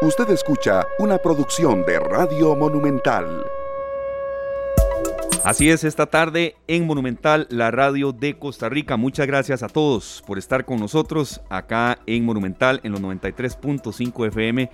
Usted escucha una producción de Radio Monumental. Así es, esta tarde en Monumental, la radio de Costa Rica. Muchas gracias a todos por estar con nosotros acá en Monumental en los 93.5 FM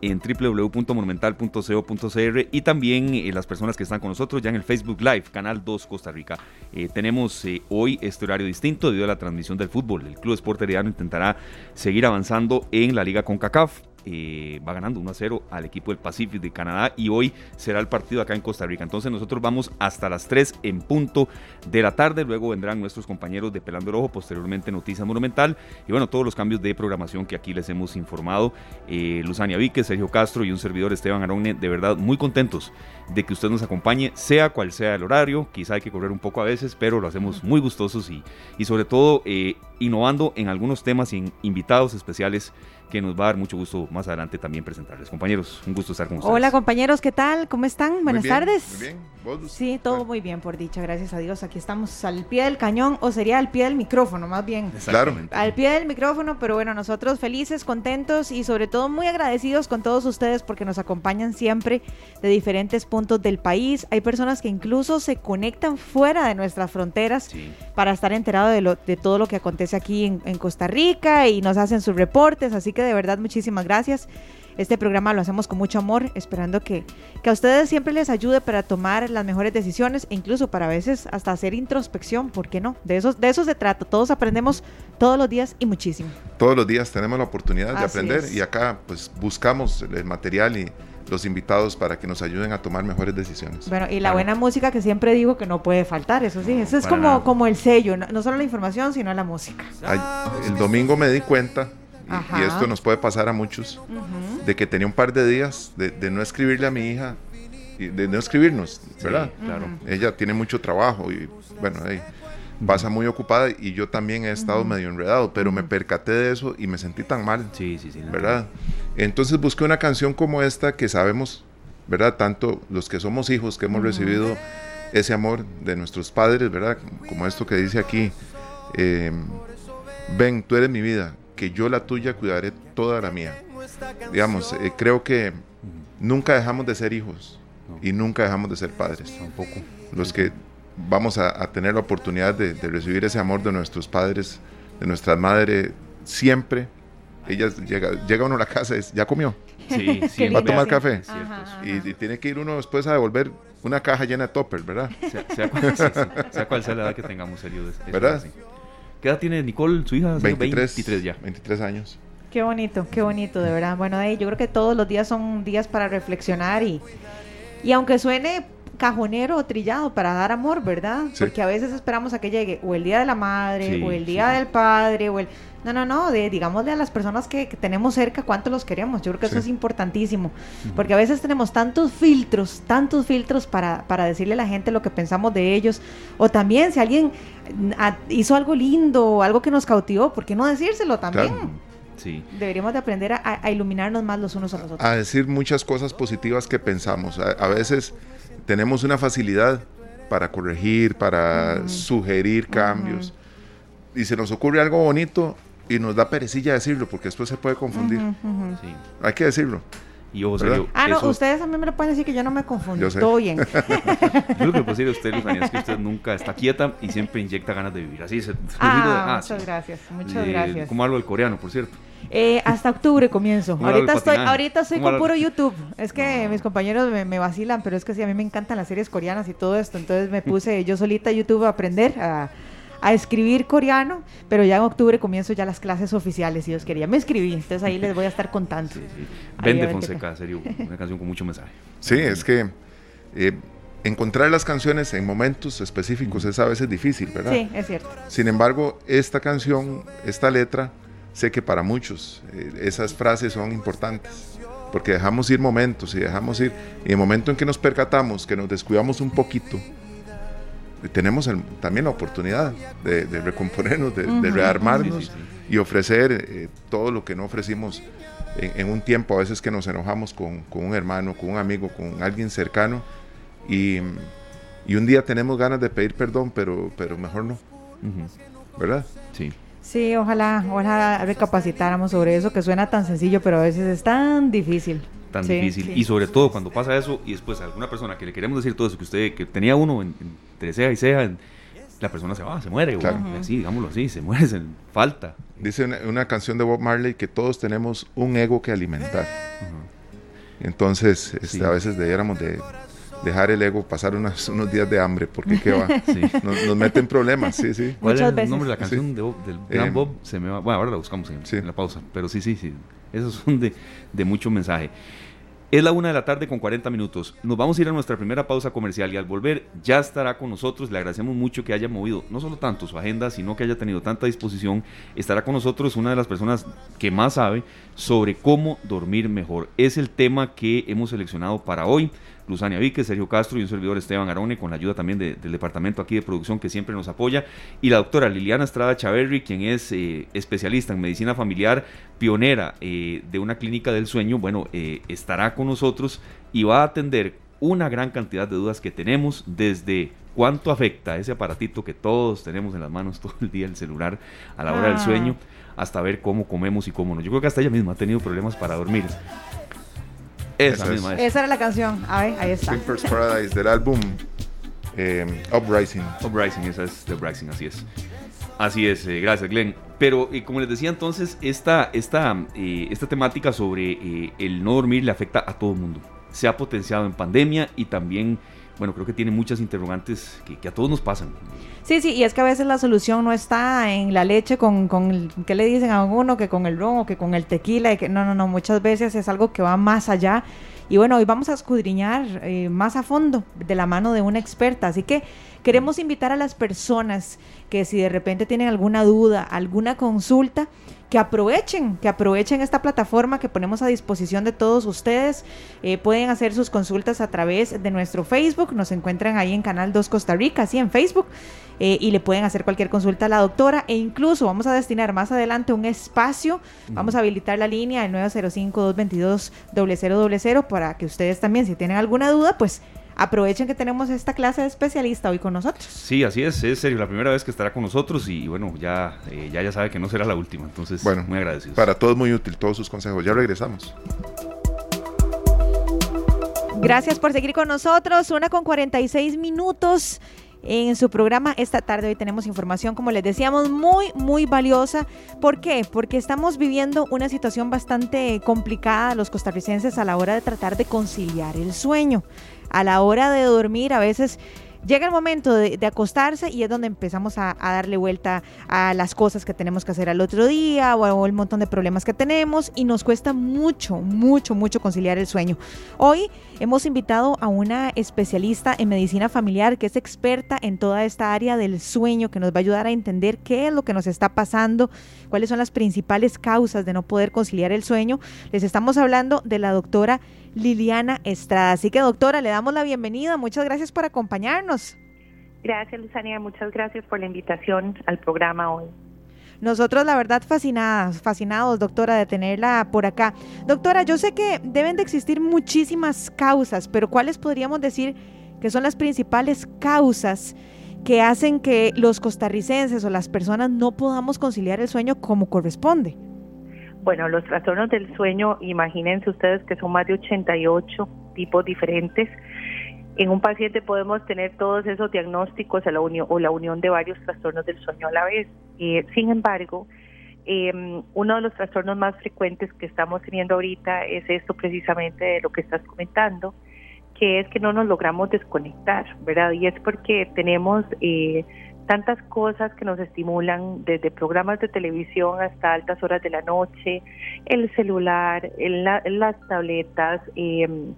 en www.monumental.co.cr y también eh, las personas que están con nosotros ya en el Facebook Live, Canal 2 Costa Rica. Eh, tenemos eh, hoy este horario distinto debido a la transmisión del fútbol. El Club Sport Herediano intentará seguir avanzando en la Liga CONCACAF. Eh, va ganando 1 a 0 al equipo del Pacific de Canadá y hoy será el partido acá en Costa Rica. Entonces nosotros vamos hasta las 3 en punto de la tarde, luego vendrán nuestros compañeros de Pelando el Ojo, posteriormente Noticias Monumental y bueno, todos los cambios de programación que aquí les hemos informado. Eh, Luzania Víquez, Sergio Castro y un servidor Esteban Arone, de verdad muy contentos de que usted nos acompañe, sea cual sea el horario, quizá hay que correr un poco a veces, pero lo hacemos muy gustosos y, y sobre todo eh, innovando en algunos temas y en invitados especiales que nos va a dar mucho gusto más adelante también presentarles. Compañeros, un gusto estar con ustedes. Hola compañeros, ¿qué tal? ¿Cómo están? Buenas Muy bien, tardes. Muy bien. ¿Vos? Sí, todo muy bien, por dicha, gracias a Dios. Aquí estamos al pie del cañón, o sería al pie del micrófono, más bien. Exactamente. Al pie del micrófono, pero bueno, nosotros felices, contentos y sobre todo muy agradecidos con todos ustedes porque nos acompañan siempre de diferentes puntos del país. Hay personas que incluso se conectan fuera de nuestras fronteras Sí. para estar enterados de, lo- de todo lo que acontece aquí en, en Costa Rica y nos hacen sus reportes, así que de verdad muchísimas gracias. Este programa lo hacemos con mucho amor, esperando que, que a ustedes siempre les ayude para tomar las mejores decisiones e incluso para a veces hasta hacer introspección, ¿por qué no? De eso, de eso se trata, todos aprendemos todos los días y muchísimo. Todos los días tenemos la oportunidad de aprender es. y acá pues buscamos el material y los invitados para que nos ayuden a tomar mejores decisiones. Bueno, y la Claro. buena música que siempre digo que no puede faltar, eso sí, eso es como, nada. como el sello, no, no solo la información, sino la música. Ay, el domingo me di cuenta, y- esto nos puede pasar a muchos, Ujú. De que tenía un par de días de, de no escribirle a mi hija, y de no escribirnos, ¿verdad? Sí, claro. Ella tiene mucho trabajo y bueno, ahí pasa muy ocupada y yo también he estado medio enredado, pero me percaté de eso y me sentí tan mal. Sí, sí, sí. ¿verdad? Entonces busqué una canción como esta que sabemos, ¿verdad? Tanto los que somos hijos que hemos recibido ese amor de nuestros padres, ¿verdad? Como esto que dice aquí, eh, ven, tú eres mi vida, que yo la tuya cuidaré toda la mía. Digamos, eh, creo que nunca dejamos de ser hijos No. y nunca dejamos de ser padres. Tampoco. Los que vamos a, a tener la oportunidad de, de recibir ese amor de nuestros padres, de nuestra madre, siempre. Ellas llega, llega uno a la casa y dice, ya comió. Sí, sí. ¿Va a tomar café? Es. Y, y tiene que ir uno después a devolver una caja llena de topper, ¿verdad? Sea, sea cual, sí, sí. Sea cual sea la edad que tengamos, serio. es- es ¿Verdad? así. ¿Qué edad tiene Nicole, su hija? 23, 23 ya. 23 años. Qué bonito, qué bonito, de verdad. Bueno, ahí yo creo que todos los días son días para reflexionar y, y aunque suene cajonero o trillado para dar amor, ¿verdad? Sí. Porque a veces esperamos a que llegue o el día de la madre Sí, o el sí. día del padre o el no, no, no, de digámosle a las personas que, que tenemos cerca cuánto los queremos. Yo creo que eso es importantísimo, porque a veces tenemos tantos filtros, tantos filtros para, para decirle a la gente lo que pensamos de ellos o también si alguien mm, a- hizo algo lindo o algo que nos cautivó, ¿por qué no decírselo también? Claro. Sí. Deberíamos de aprender a, a iluminarnos más los unos a los otros. A decir muchas cosas positivas que pensamos. A, a veces tenemos una facilidad para corregir, para Ujú. sugerir cambios. Y se nos ocurre algo bonito y nos da perecilla decirlo porque después se puede confundir. Ujú, ujú. Sí. Hay que decirlo. Y ojo, ¿Verdad? serio. Ah, no, eso- ustedes a mí me lo pueden decir que yo no me confundo. Yo. Todo bien. Yo lo que puedo decir a usted, Luzania, es que usted nunca está quieta y siempre inyecta ganas de vivir. Así es. Ah, muchas gracias, muchas Eh, gracias. Como algo del coreano, por cierto. Eh, hasta octubre comienzo. ¿Cómo era el Ahorita estoy, ahorita estoy ¿Cómo con puro YouTube. Es que No. mis compañeros me, me vacilan, pero es que sí, a mí me encantan las series coreanas y todo esto. Entonces me puse yo solita a YouTube a aprender a, a escribir coreano, pero ya en octubre comienzo ya las clases oficiales, si Dios quería. Me escribí, entonces ahí les voy a estar contando. Sí, sí. Vende Fonseca, serio. Una canción con mucho mensaje. Sí, es que eh, encontrar las canciones en momentos específicos es a veces difícil, ¿verdad? Sí, es cierto. Sin embargo, esta canción, esta letra, sé que para muchos eh, esas frases son importantes, porque dejamos ir momentos y dejamos ir, y el momento en que nos percatamos, que nos descuidamos un poquito, tenemos el- también la oportunidad de, de recomponernos, de, rearmarnos Sí, sí, y ofrecer eh, todo lo que no ofrecimos en, en un tiempo, a veces que nos enojamos con, con un hermano, con un amigo, con alguien cercano, y, y un día tenemos ganas de pedir perdón, pero, pero mejor no. ¿verdad? Sí. Sí, ojalá, ojalá recapacitáramos sobre eso que suena tan sencillo, pero a veces es tan difícil. Tan difícil. Y sobre todo cuando pasa eso y después a alguna persona que le queremos decir todo eso, que usted, que tenía uno entre ceja y ceja, la persona se va, se muere, claro. así, digámoslo así, se muere, se falta. Dice una, canción de Bob Marley que todos tenemos un ego que alimentar. Entonces, este, a veces debiéramos de dejar el ego pasar unos días de hambre, porque qué va, nos, meten problemas, sí, sí. ¿Cuál es el nombre de la canción del gran em, Bob? Se me va, bueno, ahora la buscamos en, la pausa, pero sí, sí, sí, esos son de, de mucho mensaje. Es la una de la tarde con 40 minutos. Nos vamos a ir a nuestra primera pausa comercial y al volver ya estará con nosotros. Le agradecemos mucho que haya movido no solo tanto su agenda, sino que haya tenido tanta disposición. Estará con nosotros una de las personas que más sabe sobre cómo dormir mejor. Es el tema que hemos seleccionado para hoy. Luzania Vique, Sergio Castro y un servidor Esteban Arone, con la ayuda también del departamento aquí de producción que siempre nos apoya, y la doctora Liliana Estrada Chaverri, quien es eh, especialista en medicina familiar, pionera eh, de una clínica del sueño, bueno, eh, estará con nosotros y va a atender una gran cantidad de dudas que tenemos desde cuánto afecta ese aparatito que todos tenemos en las manos todo el día, el celular, a la hora del ah. sueño, hasta ver cómo comemos y cómo no. Yo creo que hasta ella misma ha tenido problemas para dormir. Esa, misma Esa era la canción. A ver, ahí está. Paradise del álbum eh, Uprising. Uprising, esa es The Uprising, así es. Así es, eh, gracias Glenn. Pero eh, como les decía entonces, esta, esta, esta temática sobre el no dormir le afecta a todo el mundo. Se ha potenciado en pandemia y también bueno, creo que tiene muchas interrogantes que, a todos nos pasan. Sí, sí, y es que a veces la solución no está en la leche con, con ¿qué le dicen a uno? Que con el ron o que con el tequila. Y que, no, no, no, muchas veces es algo que va más allá. Y bueno, hoy vamos a escudriñar eh, más a fondo de la mano de una experta. Así que queremos invitar a las personas que si de repente tienen alguna duda, alguna consulta, que aprovechen, que aprovechen esta plataforma que ponemos a disposición de todos ustedes. Eh, pueden hacer sus consultas a través de nuestro Facebook, nos encuentran ahí en Canal 2 Costa Rica, así en Facebook, eh, y le pueden hacer cualquier consulta a la doctora. E incluso vamos a destinar más adelante un espacio, vamos a habilitar la línea el 905-222-0000 para que ustedes también, si tienen alguna duda, pues aprovechen que tenemos esta clase de especialista hoy con nosotros. Sí, así es, es serio, la primera vez que estará con nosotros y bueno, ya, eh, ya, ya sabe que no será la última, entonces bueno, muy agradecidos. Para todos muy útil, todos sus consejos. Ya regresamos. Gracias por seguir con nosotros, una con 46 minutos en su programa esta tarde. Hoy tenemos información, como les decíamos, muy, muy valiosa. ¿Por qué? Porque estamos viviendo una situación bastante complicada los costarricenses a la hora de tratar de conciliar el sueño a la hora de dormir a veces llega el momento de, acostarse y es donde empezamos a, darle vuelta a las cosas que tenemos que hacer al otro día o, el montón de problemas que tenemos y nos cuesta mucho, mucho, mucho conciliar el sueño. Hoy hemos invitado a una especialista en medicina familiar que es experta en toda esta área del sueño, que nos va a ayudar a entender qué es lo que nos está pasando, cuáles son las principales causas de no poder conciliar el sueño. Les estamos hablando de la doctora Liliana Estrada. Así que doctora, le damos la bienvenida. Muchas gracias por acompañarnos. Gracias, Luzania. Muchas gracias por la invitación al programa hoy. Nosotros, la verdad, fascinadas, fascinados, doctora, de tenerla por acá. Doctora, yo sé que deben de existir muchísimas causas, pero ¿cuáles podríamos decir que son las principales causas que hacen que los costarricenses o las personas no podamos conciliar el sueño como corresponde? Bueno, los trastornos del sueño, imagínense ustedes que son más de 88 tipos diferentes. En un paciente podemos tener todos esos diagnósticos la unión, o la unión de varios trastornos del sueño a la vez. Eh, sin embargo, em, uno de los trastornos más frecuentes que estamos teniendo ahorita es esto precisamente de lo que estás comentando, que es que no nos logramos desconectar, ¿verdad? Y es porque tenemos eh, tantas cosas que nos estimulan, desde programas de televisión hasta altas horas de la noche, el celular, las tabletas, em,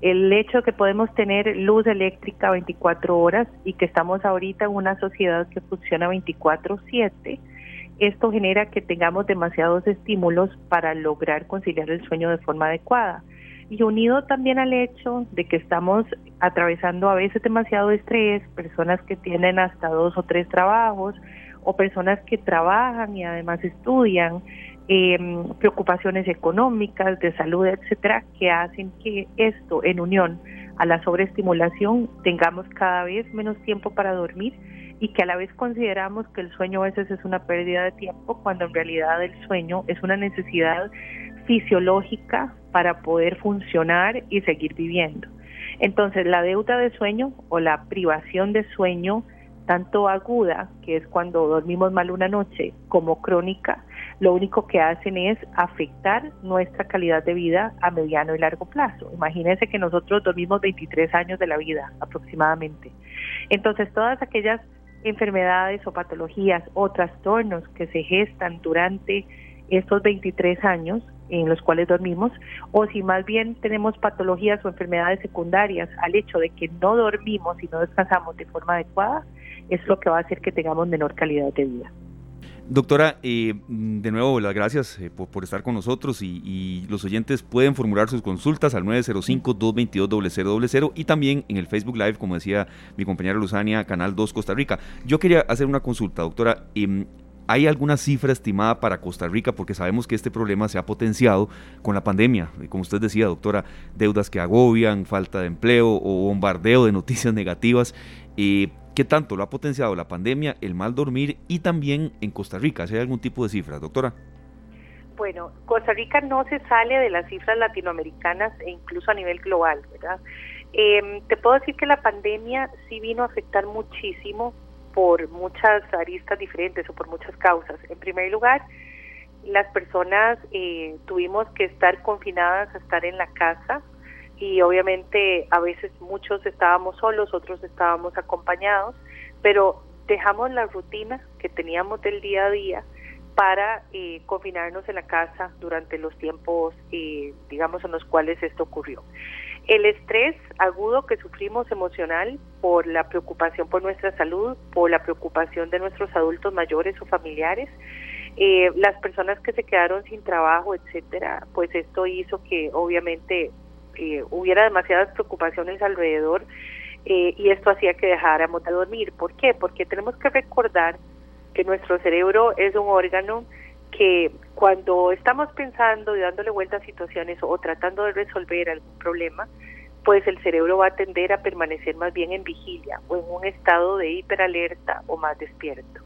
el hecho de que podemos tener luz eléctrica 24 horas y que estamos ahorita en una sociedad que funciona 24/7, esto genera que tengamos demasiados estímulos para lograr conciliar el sueño de forma adecuada y unido también al hecho de que estamos atravesando a veces demasiado estrés, personas que tienen hasta dos o tres trabajos o personas que trabajan y además estudian, em, preocupaciones económicas, de salud, etcétera, que hacen que esto en unión a la sobreestimulación tengamos cada vez menos tiempo para dormir y que a la vez consideramos que el sueño a veces es una pérdida de tiempo cuando en realidad el sueño es una necesidad fisiológica para poder funcionar y seguir viviendo. Entonces la deuda de sueño o la privación de sueño, tanto aguda, que es cuando dormimos mal una noche, como crónica, lo único que hacen es afectar nuestra calidad de vida a mediano y largo plazo. Imagínense que nosotros dormimos 23 años de la vida aproximadamente. Entonces, todas aquellas enfermedades o patologías o trastornos que se gestan durante estos 23 años en los cuales dormimos, o si más bien tenemos patologías o enfermedades secundarias al hecho de que no dormimos y no descansamos de forma adecuada, es lo que va a hacer que tengamos menor calidad de vida. Doctora, eh, de nuevo las gracias eh, por, estar con nosotros y, los oyentes pueden formular sus consultas al 905-222-0000 y también en el Facebook Live, como decía mi compañera Luzania, Canal 2 Costa Rica. Yo quería hacer una consulta, doctora. Em, ¿Hay alguna cifra estimada para Costa Rica? Porque sabemos que este problema se ha potenciado con la pandemia. Como usted decía, doctora, deudas que agobian, falta de empleo o bombardeo de noticias negativas. Eh, ¿Qué tanto lo ha potenciado la pandemia, el mal dormir y también en Costa Rica? ¿Hay algún tipo de cifras, doctora? Bueno, Costa Rica no se sale de las cifras latinoamericanas e incluso a nivel global, ¿verdad? Em, te puedo decir que la pandemia sí vino a afectar muchísimo por muchas aristas diferentes o por muchas causas. En primer lugar, las personas eh, tuvimos que estar confinadas estar en la casa y obviamente a veces muchos estábamos solos, otros estábamos acompañados, pero dejamos la rutina que teníamos del día a día para eh, confinarnos en la casa durante los tiempos, eh, digamos, en los cuales esto ocurrió. El estrés agudo que sufrimos emocional por la preocupación por nuestra salud, por la preocupación de nuestros adultos mayores o familiares, eh, las personas que se quedaron sin trabajo, etcétera, pues esto hizo que obviamente eh, hubiera demasiadas preocupaciones alrededor eh, y esto hacía que dejáramos de dormir. ¿Por qué? Porque tenemos que recordar que nuestro cerebro es un órgano que cuando estamos pensando y dándole vuelta a situaciones o tratando de resolver algún problema, pues el cerebro va a tender a permanecer más bien en vigilia o en un estado de hiperalerta o más despierto.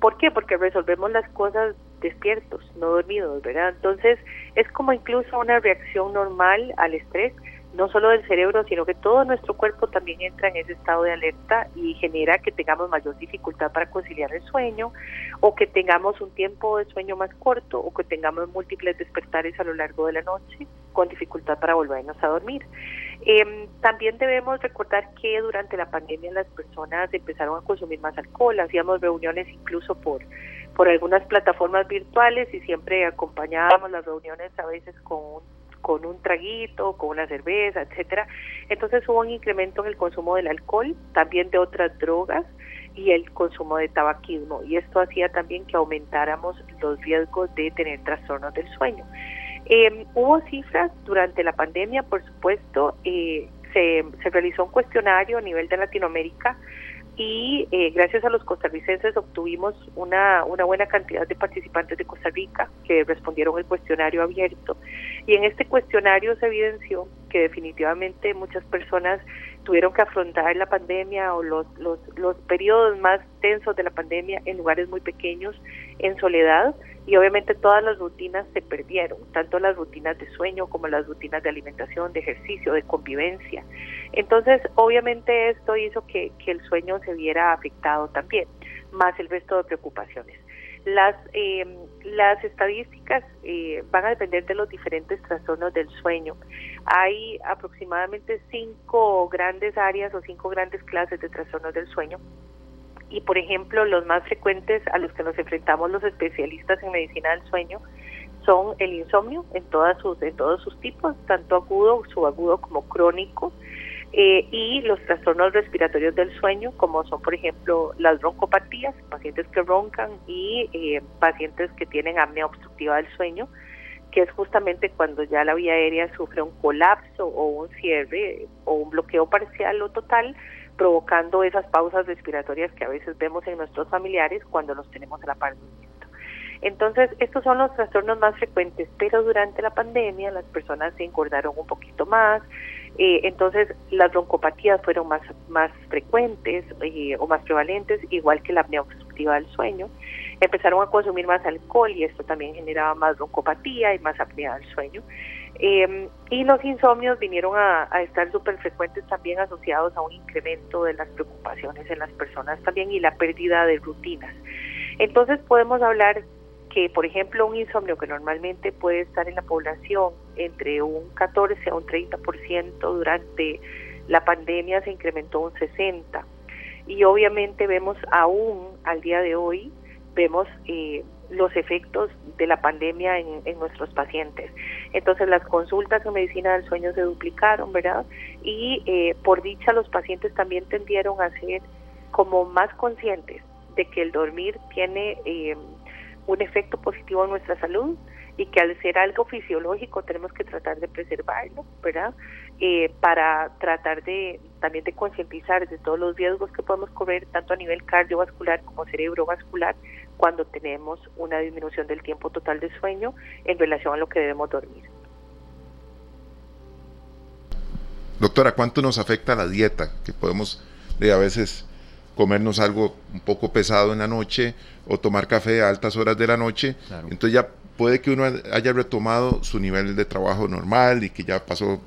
¿Por qué? Porque resolvemos las cosas despiertos, no dormidos, ¿verdad? Entonces es como incluso una reacción normal al estrés, no solo del cerebro, sino que todo nuestro cuerpo también entra en ese estado de alerta y genera que tengamos mayor dificultad para conciliar el sueño o que tengamos un tiempo de sueño más corto o que tengamos múltiples despertares a lo largo de la noche con dificultad para volvernos a dormir. Eh, también debemos recordar que durante la pandemia las personas empezaron a consumir más alcohol, hacíamos reuniones incluso por por algunas plataformas virtuales y siempre acompañábamos las reuniones a veces con un, con un traguito, con una cerveza, etcétera. Entonces hubo un incremento en el consumo del alcohol, también de otras drogas y el consumo de tabaquismo y esto hacía también que aumentáramos los riesgos de tener trastornos del sueño. Eh, hubo cifras durante la pandemia, por supuesto, eh, se, se realizó un cuestionario a nivel de Latinoamérica y eh, gracias a los costarricenses obtuvimos una, una buena cantidad de participantes de Costa Rica que respondieron el cuestionario abierto. Y en este cuestionario se evidenció que definitivamente muchas personas tuvieron que afrontar la pandemia o los, los, los periodos más tensos de la pandemia en lugares muy pequeños, en soledad, y obviamente todas las rutinas se perdieron, tanto las rutinas de sueño como las rutinas de alimentación, de ejercicio, de convivencia. Entonces, obviamente esto hizo que, que el sueño se viera afectado también, más el resto de preocupaciones. Las, eh, las estadísticas eh, van a depender de los diferentes trastornos del sueño. Hay aproximadamente cinco grandes áreas o cinco grandes clases de trastornos del sueño. Y, por ejemplo, los más frecuentes a los que nos enfrentamos los especialistas en medicina del sueño son el insomnio en, todas sus, en todos sus tipos, tanto agudo, subagudo como crónico, eh, y los trastornos respiratorios del sueño, como son, por ejemplo, las broncopatías, pacientes que roncan y eh, pacientes que tienen apnea obstructiva del sueño, que es justamente cuando ya la vía aérea sufre un colapso o un cierre o un bloqueo parcial o total, provocando esas pausas respiratorias que a veces vemos en nuestros familiares cuando los tenemos a la par Entonces, estos son los trastornos más frecuentes, pero durante la pandemia las personas se engordaron un poquito más, eh, entonces las broncopatías fueron más, más frecuentes eh, o más prevalentes, igual que la apnea obstructiva del sueño. Empezaron a consumir más alcohol y esto también generaba más broncopatía y más apnea del sueño. Eh, y los insomnios vinieron a, estar súper frecuentes también asociados a un incremento de las preocupaciones en las personas también y la pérdida de rutinas. Entonces podemos hablar que, por ejemplo, un insomnio que normalmente puede estar en la población entre un 14 a un 30% durante la pandemia se incrementó un 60. Y obviamente vemos aún al día de hoy, vemos eh, los efectos de la pandemia en, en, nuestros pacientes. Entonces las consultas en medicina del sueño se duplicaron, ¿verdad? Y eh, por dicha los pacientes también tendieron a ser como más conscientes de que el dormir tiene eh, un efecto positivo en nuestra salud y que al ser algo fisiológico tenemos que tratar de preservarlo, ¿verdad? Eh, para tratar de también de concientizar de todos los riesgos que podemos correr tanto a nivel cardiovascular como cerebrovascular cuando tenemos una disminución del tiempo total de sueño en relación a lo que debemos dormir. Doctora, ¿cuánto nos afecta la dieta? Que podemos de a veces comernos algo un poco pesado en la noche o tomar café a altas horas de la noche. Claro. Entonces ya puede que uno haya retomado su nivel de trabajo normal y que ya pasó,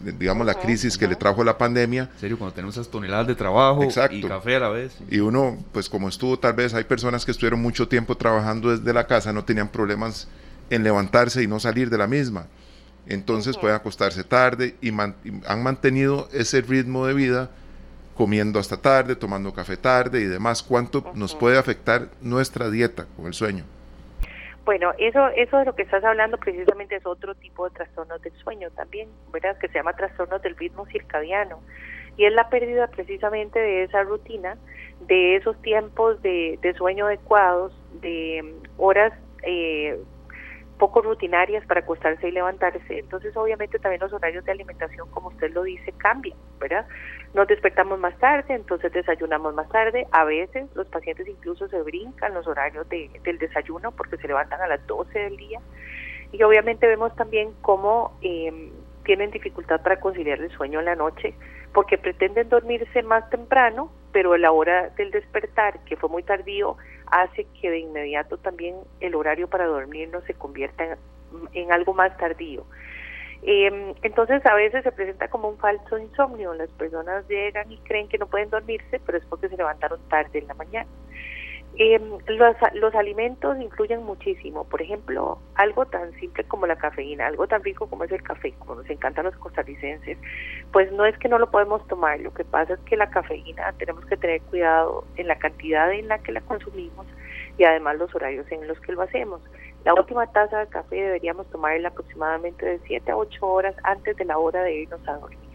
digamos, la crisis que le trajo la pandemia. En serio, cuando tenemos esas toneladas de trabajo Exacto. y café a la vez. Y uno, pues como estuvo, tal vez hay personas que estuvieron mucho tiempo trabajando desde la casa, no tenían problemas en levantarse y no salir de la misma. Entonces pueden acostarse tarde y, man y han mantenido ese ritmo de vida comiendo hasta tarde, tomando café tarde y demás, ¿cuánto nos puede afectar nuestra dieta con el sueño? Bueno, eso, eso de lo que estás hablando precisamente es otro tipo de trastornos del sueño también, ¿verdad? Que se llama trastornos del ritmo circadiano. Y es la pérdida precisamente de esa rutina, de esos tiempos de, de sueño adecuados, de horas eh, poco rutinarias para acostarse y levantarse. Entonces, obviamente, también los horarios de alimentación, como usted lo dice, cambian, ¿verdad? Nos despertamos más tarde, entonces desayunamos más tarde. A veces los pacientes incluso se brincan los horarios de, del desayuno porque se levantan a las 12 del día. Y obviamente vemos también cómo eh, tienen dificultad para conciliar el sueño en la noche porque pretenden dormirse más temprano, pero a la hora del despertar, que fue muy tardío, hace que de inmediato también el horario para dormir no se convierta en, algo más tardío. Eh, entonces a veces se presenta como un falso insomnio, las personas llegan y creen que no pueden dormirse, pero es porque se levantaron tarde en la mañana. Eh, los, los alimentos influyen muchísimo, por ejemplo, algo tan simple como la cafeína, algo tan rico como es el café, como nos encantan los costarricenses, pues no es que no lo podemos tomar, lo que pasa es que la cafeína tenemos que tener cuidado en la cantidad en la que la consumimos y además los horarios en los que lo hacemos. La última taza de café deberíamos tomarla aproximadamente de 7 a 8 horas antes de la hora de irnos a dormir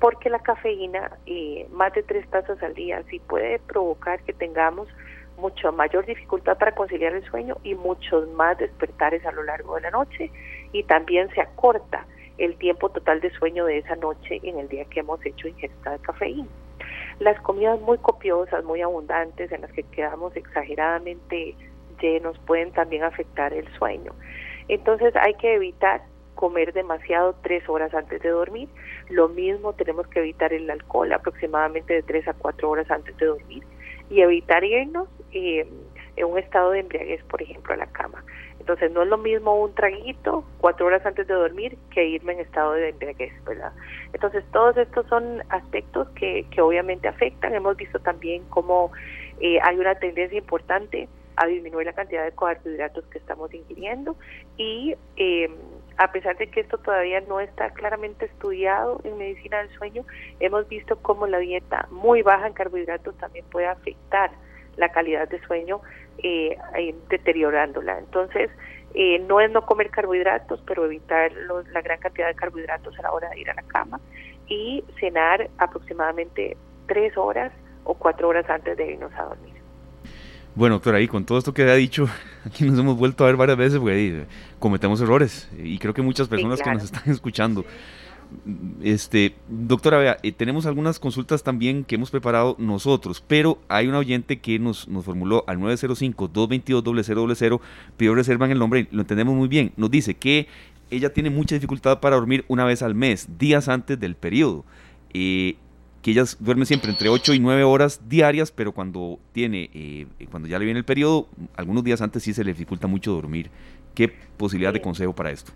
porque la cafeína, eh, más de tres tazas al día, sí puede provocar que tengamos mucho mayor dificultad para conciliar el sueño y muchos más despertares a lo largo de la noche y también se acorta el tiempo total de sueño de esa noche en el día que hemos hecho ingesta de cafeína. Las comidas muy copiosas, muy abundantes, en las que quedamos exageradamente llenos, pueden también afectar el sueño. Entonces hay que evitar comer demasiado tres horas antes de dormir. Lo mismo tenemos que evitar el alcohol aproximadamente de tres a cuatro horas antes de dormir y evitar irnos eh, en un estado de embriaguez, por ejemplo, a la cama. Entonces no es lo mismo un traguito cuatro horas antes de dormir que irme en estado de embriaguez, ¿verdad? Entonces todos estos son aspectos que, que obviamente afectan. Hemos visto también cómo eh, hay una tendencia importante a disminuir la cantidad de carbohidratos que estamos ingiriendo y eh, a pesar de que esto todavía no está claramente estudiado en medicina del sueño, hemos visto cómo la dieta muy baja en carbohidratos también puede afectar la calidad de sueño eh, eh, deteriorándola. Entonces, eh, no es no comer carbohidratos, pero evitar los, la gran cantidad de carbohidratos a la hora de ir a la cama y cenar aproximadamente tres horas o cuatro horas antes de irnos a dormir. Bueno, doctora, y con todo esto que ha dicho, aquí nos hemos vuelto a ver varias veces, güey, cometemos errores y creo que muchas personas sí, claro. que nos están escuchando. Este, doctora, vea, eh, tenemos algunas consultas también que hemos preparado nosotros, pero hay un oyente que nos, nos formuló al 905-222-0000, pidió reserva en el nombre, lo entendemos muy bien. Nos dice que ella tiene mucha dificultad para dormir una vez al mes, días antes del periodo. Eh, que ella duerme siempre entre 8 y 9 horas diarias, pero cuando tiene, eh, cuando ya le viene el periodo, algunos días antes sí se le dificulta mucho dormir. ¿Qué posibilidad de consejo para esto?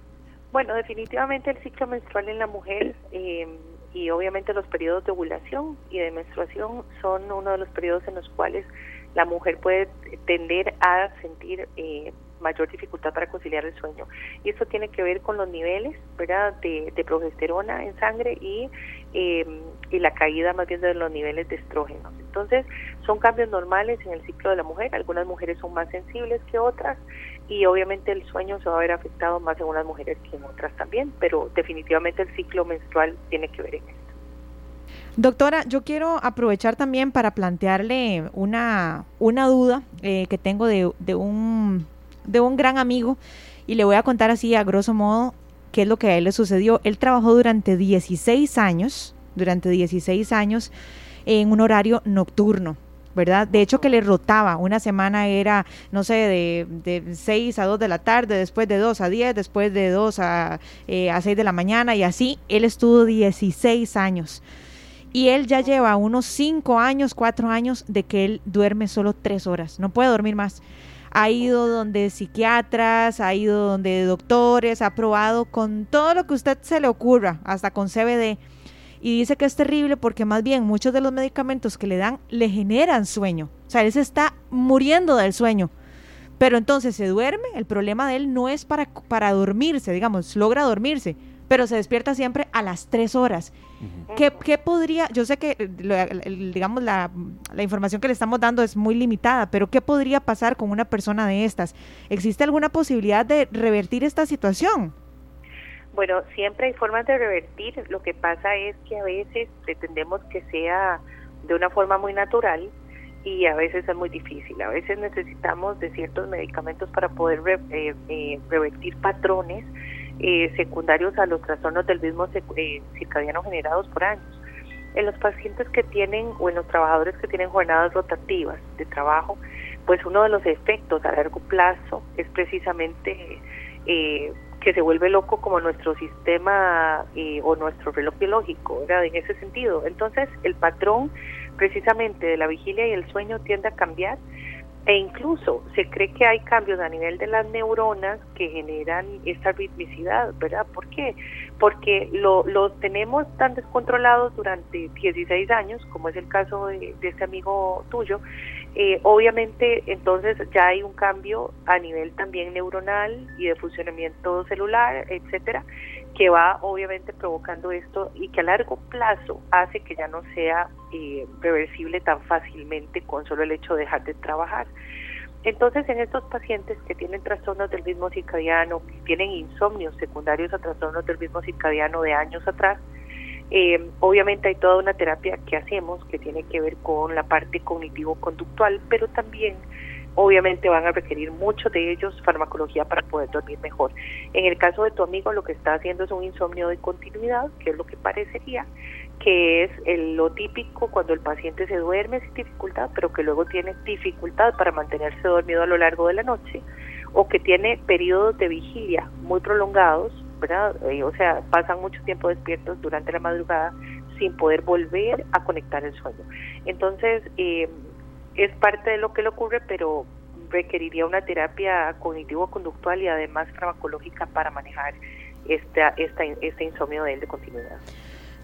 Bueno, definitivamente el ciclo menstrual en la mujer eh, y obviamente los periodos de ovulación y de menstruación son uno de los periodos en los cuales la mujer puede tender a sentir eh, mayor dificultad para conciliar el sueño. Y eso tiene que ver con los niveles ¿verdad? De, progesterona en sangre y, eh, y la caída más bien de los niveles de estrógenos. Entonces, son cambios normales en el ciclo de la mujer. Algunas mujeres son más sensibles que otras y obviamente el sueño se va a ver afectado más en unas mujeres que en otras también, pero definitivamente el ciclo menstrual tiene que ver en esto. Doctora, yo quiero aprovechar también para plantearle una, una duda eh, que tengo de, de, un, de un gran amigo y le voy a contar así a grosso modo qué es lo que a él le sucedió. Él trabajó durante 16 años, durante 16 años en un horario nocturno. ¿verdad? De hecho que le rotaba, una semana era, no sé, de, de 6 a 2 de la tarde, después de 2 a 10, después de 2 a, eh, a 6 de la mañana y así, él estuvo 16 años. Y él ya lleva unos 5 años, 4 años de que él duerme solo 3 horas, no puede dormir más. Ha ido donde psiquiatras, ha ido donde doctores, ha probado con todo lo que usted se le ocurra, hasta con CBD y dice que es terrible porque más bien muchos de los medicamentos que le dan le generan sueño. O sea, él se está muriendo del sueño. Pero entonces se duerme, el problema de él no es para, para dormirse, digamos, logra dormirse, pero se despierta siempre a las tres horas. ¿Qué, ¿Qué, podría, yo sé que, digamos, la, la, información que le estamos dando es muy limitada, pero ¿qué podría pasar con una persona de estas? ¿Existe alguna posibilidad de revertir esta situación? Bueno, siempre hay formas de revertir. Lo que pasa es que a veces pretendemos que sea de una forma muy natural y a veces es muy difícil. A veces necesitamos de ciertos medicamentos para poder eh, eh, revertir patrones eh, secundarios a los trastornos del mismo circadiano generados por años. En los pacientes que tienen o en los trabajadores que tienen jornadas rotativas de trabajo, pues uno de los efectos a largo plazo es precisamente eh, que se vuelve loco como nuestro sistema eh, o nuestro reloj biológico, ¿verdad? En ese sentido. Entonces, el patrón precisamente de la vigilia y el sueño tiende a cambiar e incluso se cree que hay cambios a nivel de las neuronas que generan esta ritmicidad, ¿verdad? ¿Por qué? Porque lo, lo tenemos tan descontrolados durante 16 años, como es el caso de, de este amigo tuyo, eh, obviamente entonces ya hay un cambio a nivel también neuronal y de funcionamiento celular, etcétera, que va obviamente provocando esto y que a largo plazo hace que ya no sea eh, reversible tan fácilmente con solo el hecho de dejar de trabajar. Entonces, en estos pacientes que tienen trastornos del mismo circadiano, que tienen insomnios secundarios a trastornos del mismo circadiano de años atrás, eh, obviamente hay toda una terapia que hacemos que tiene que ver con la parte cognitivo-conductual, pero también obviamente van a requerir mucho de ellos farmacología para poder dormir mejor. En el caso de tu amigo lo que está haciendo es un insomnio de continuidad, que es lo que parecería, que es el, lo típico cuando el paciente se duerme sin dificultad, pero que luego tiene dificultad para mantenerse dormido a lo largo de la noche, o que tiene periodos de vigilia muy prolongados, eh, o sea, pasan mucho tiempo despiertos durante la madrugada sin poder volver a conectar el sueño. Entonces, eh, es parte de lo que le ocurre, pero requeriría una terapia cognitivo-conductual y además farmacológica para manejar esta, esta, este insomnio de él de continuidad.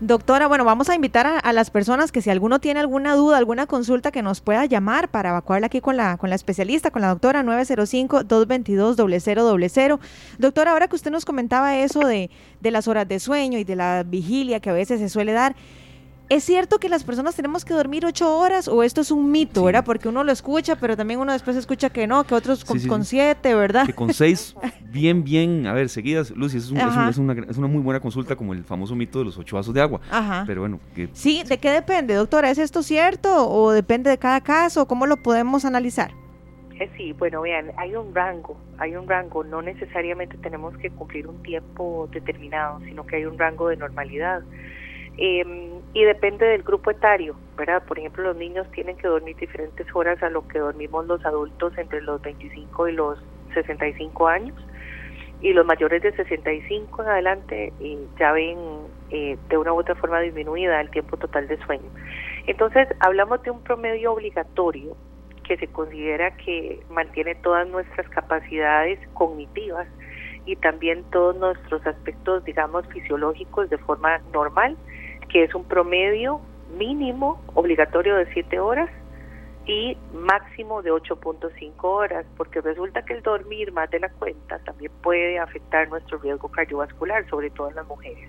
Doctora, bueno, vamos a invitar a, las personas que si alguno tiene alguna duda, alguna consulta, que nos pueda llamar para evacuarla aquí con la, con la especialista, con la doctora 905-222-0000. Doctora, ahora que usted nos comentaba eso de, de las horas de sueño y de la vigilia que a veces se suele dar, ¿Es cierto que las personas tenemos que dormir ocho horas o esto es un mito, verdad? Porque uno lo escucha, pero también uno después escucha que no, que otros con, siete, ¿verdad? Que con seis, bien, bien, a ver, seguidas, Lucy, es, es, una, es, una, muy buena consulta como el famoso mito de los ocho vasos de agua. Ajá. Pero bueno. Que, sí, ¿de qué depende, doctora? ¿Es esto cierto o depende de cada caso? ¿Cómo lo podemos analizar? Eh, sí, bueno, vean, hay un rango, hay un rango, no necesariamente tenemos que cumplir un tiempo determinado, sino que hay un rango de normalidad. Em, y depende del grupo etario, ¿verdad? Por ejemplo, los niños tienen que dormir diferentes horas a lo que dormimos los adultos entre los 25 y los 65 años y los mayores de 65 en adelante eh, ya ven eh, de una u otra forma disminuida el tiempo total de sueño. Entonces, hablamos de un promedio obligatorio que se considera que mantiene todas nuestras capacidades cognitivas y también todos nuestros aspectos, digamos, fisiológicos de forma normal que es un promedio mínimo obligatorio de 7 horas y máximo de 8.5 horas, porque resulta que el dormir más de la cuenta también puede afectar nuestro riesgo cardiovascular, sobre todo en las mujeres.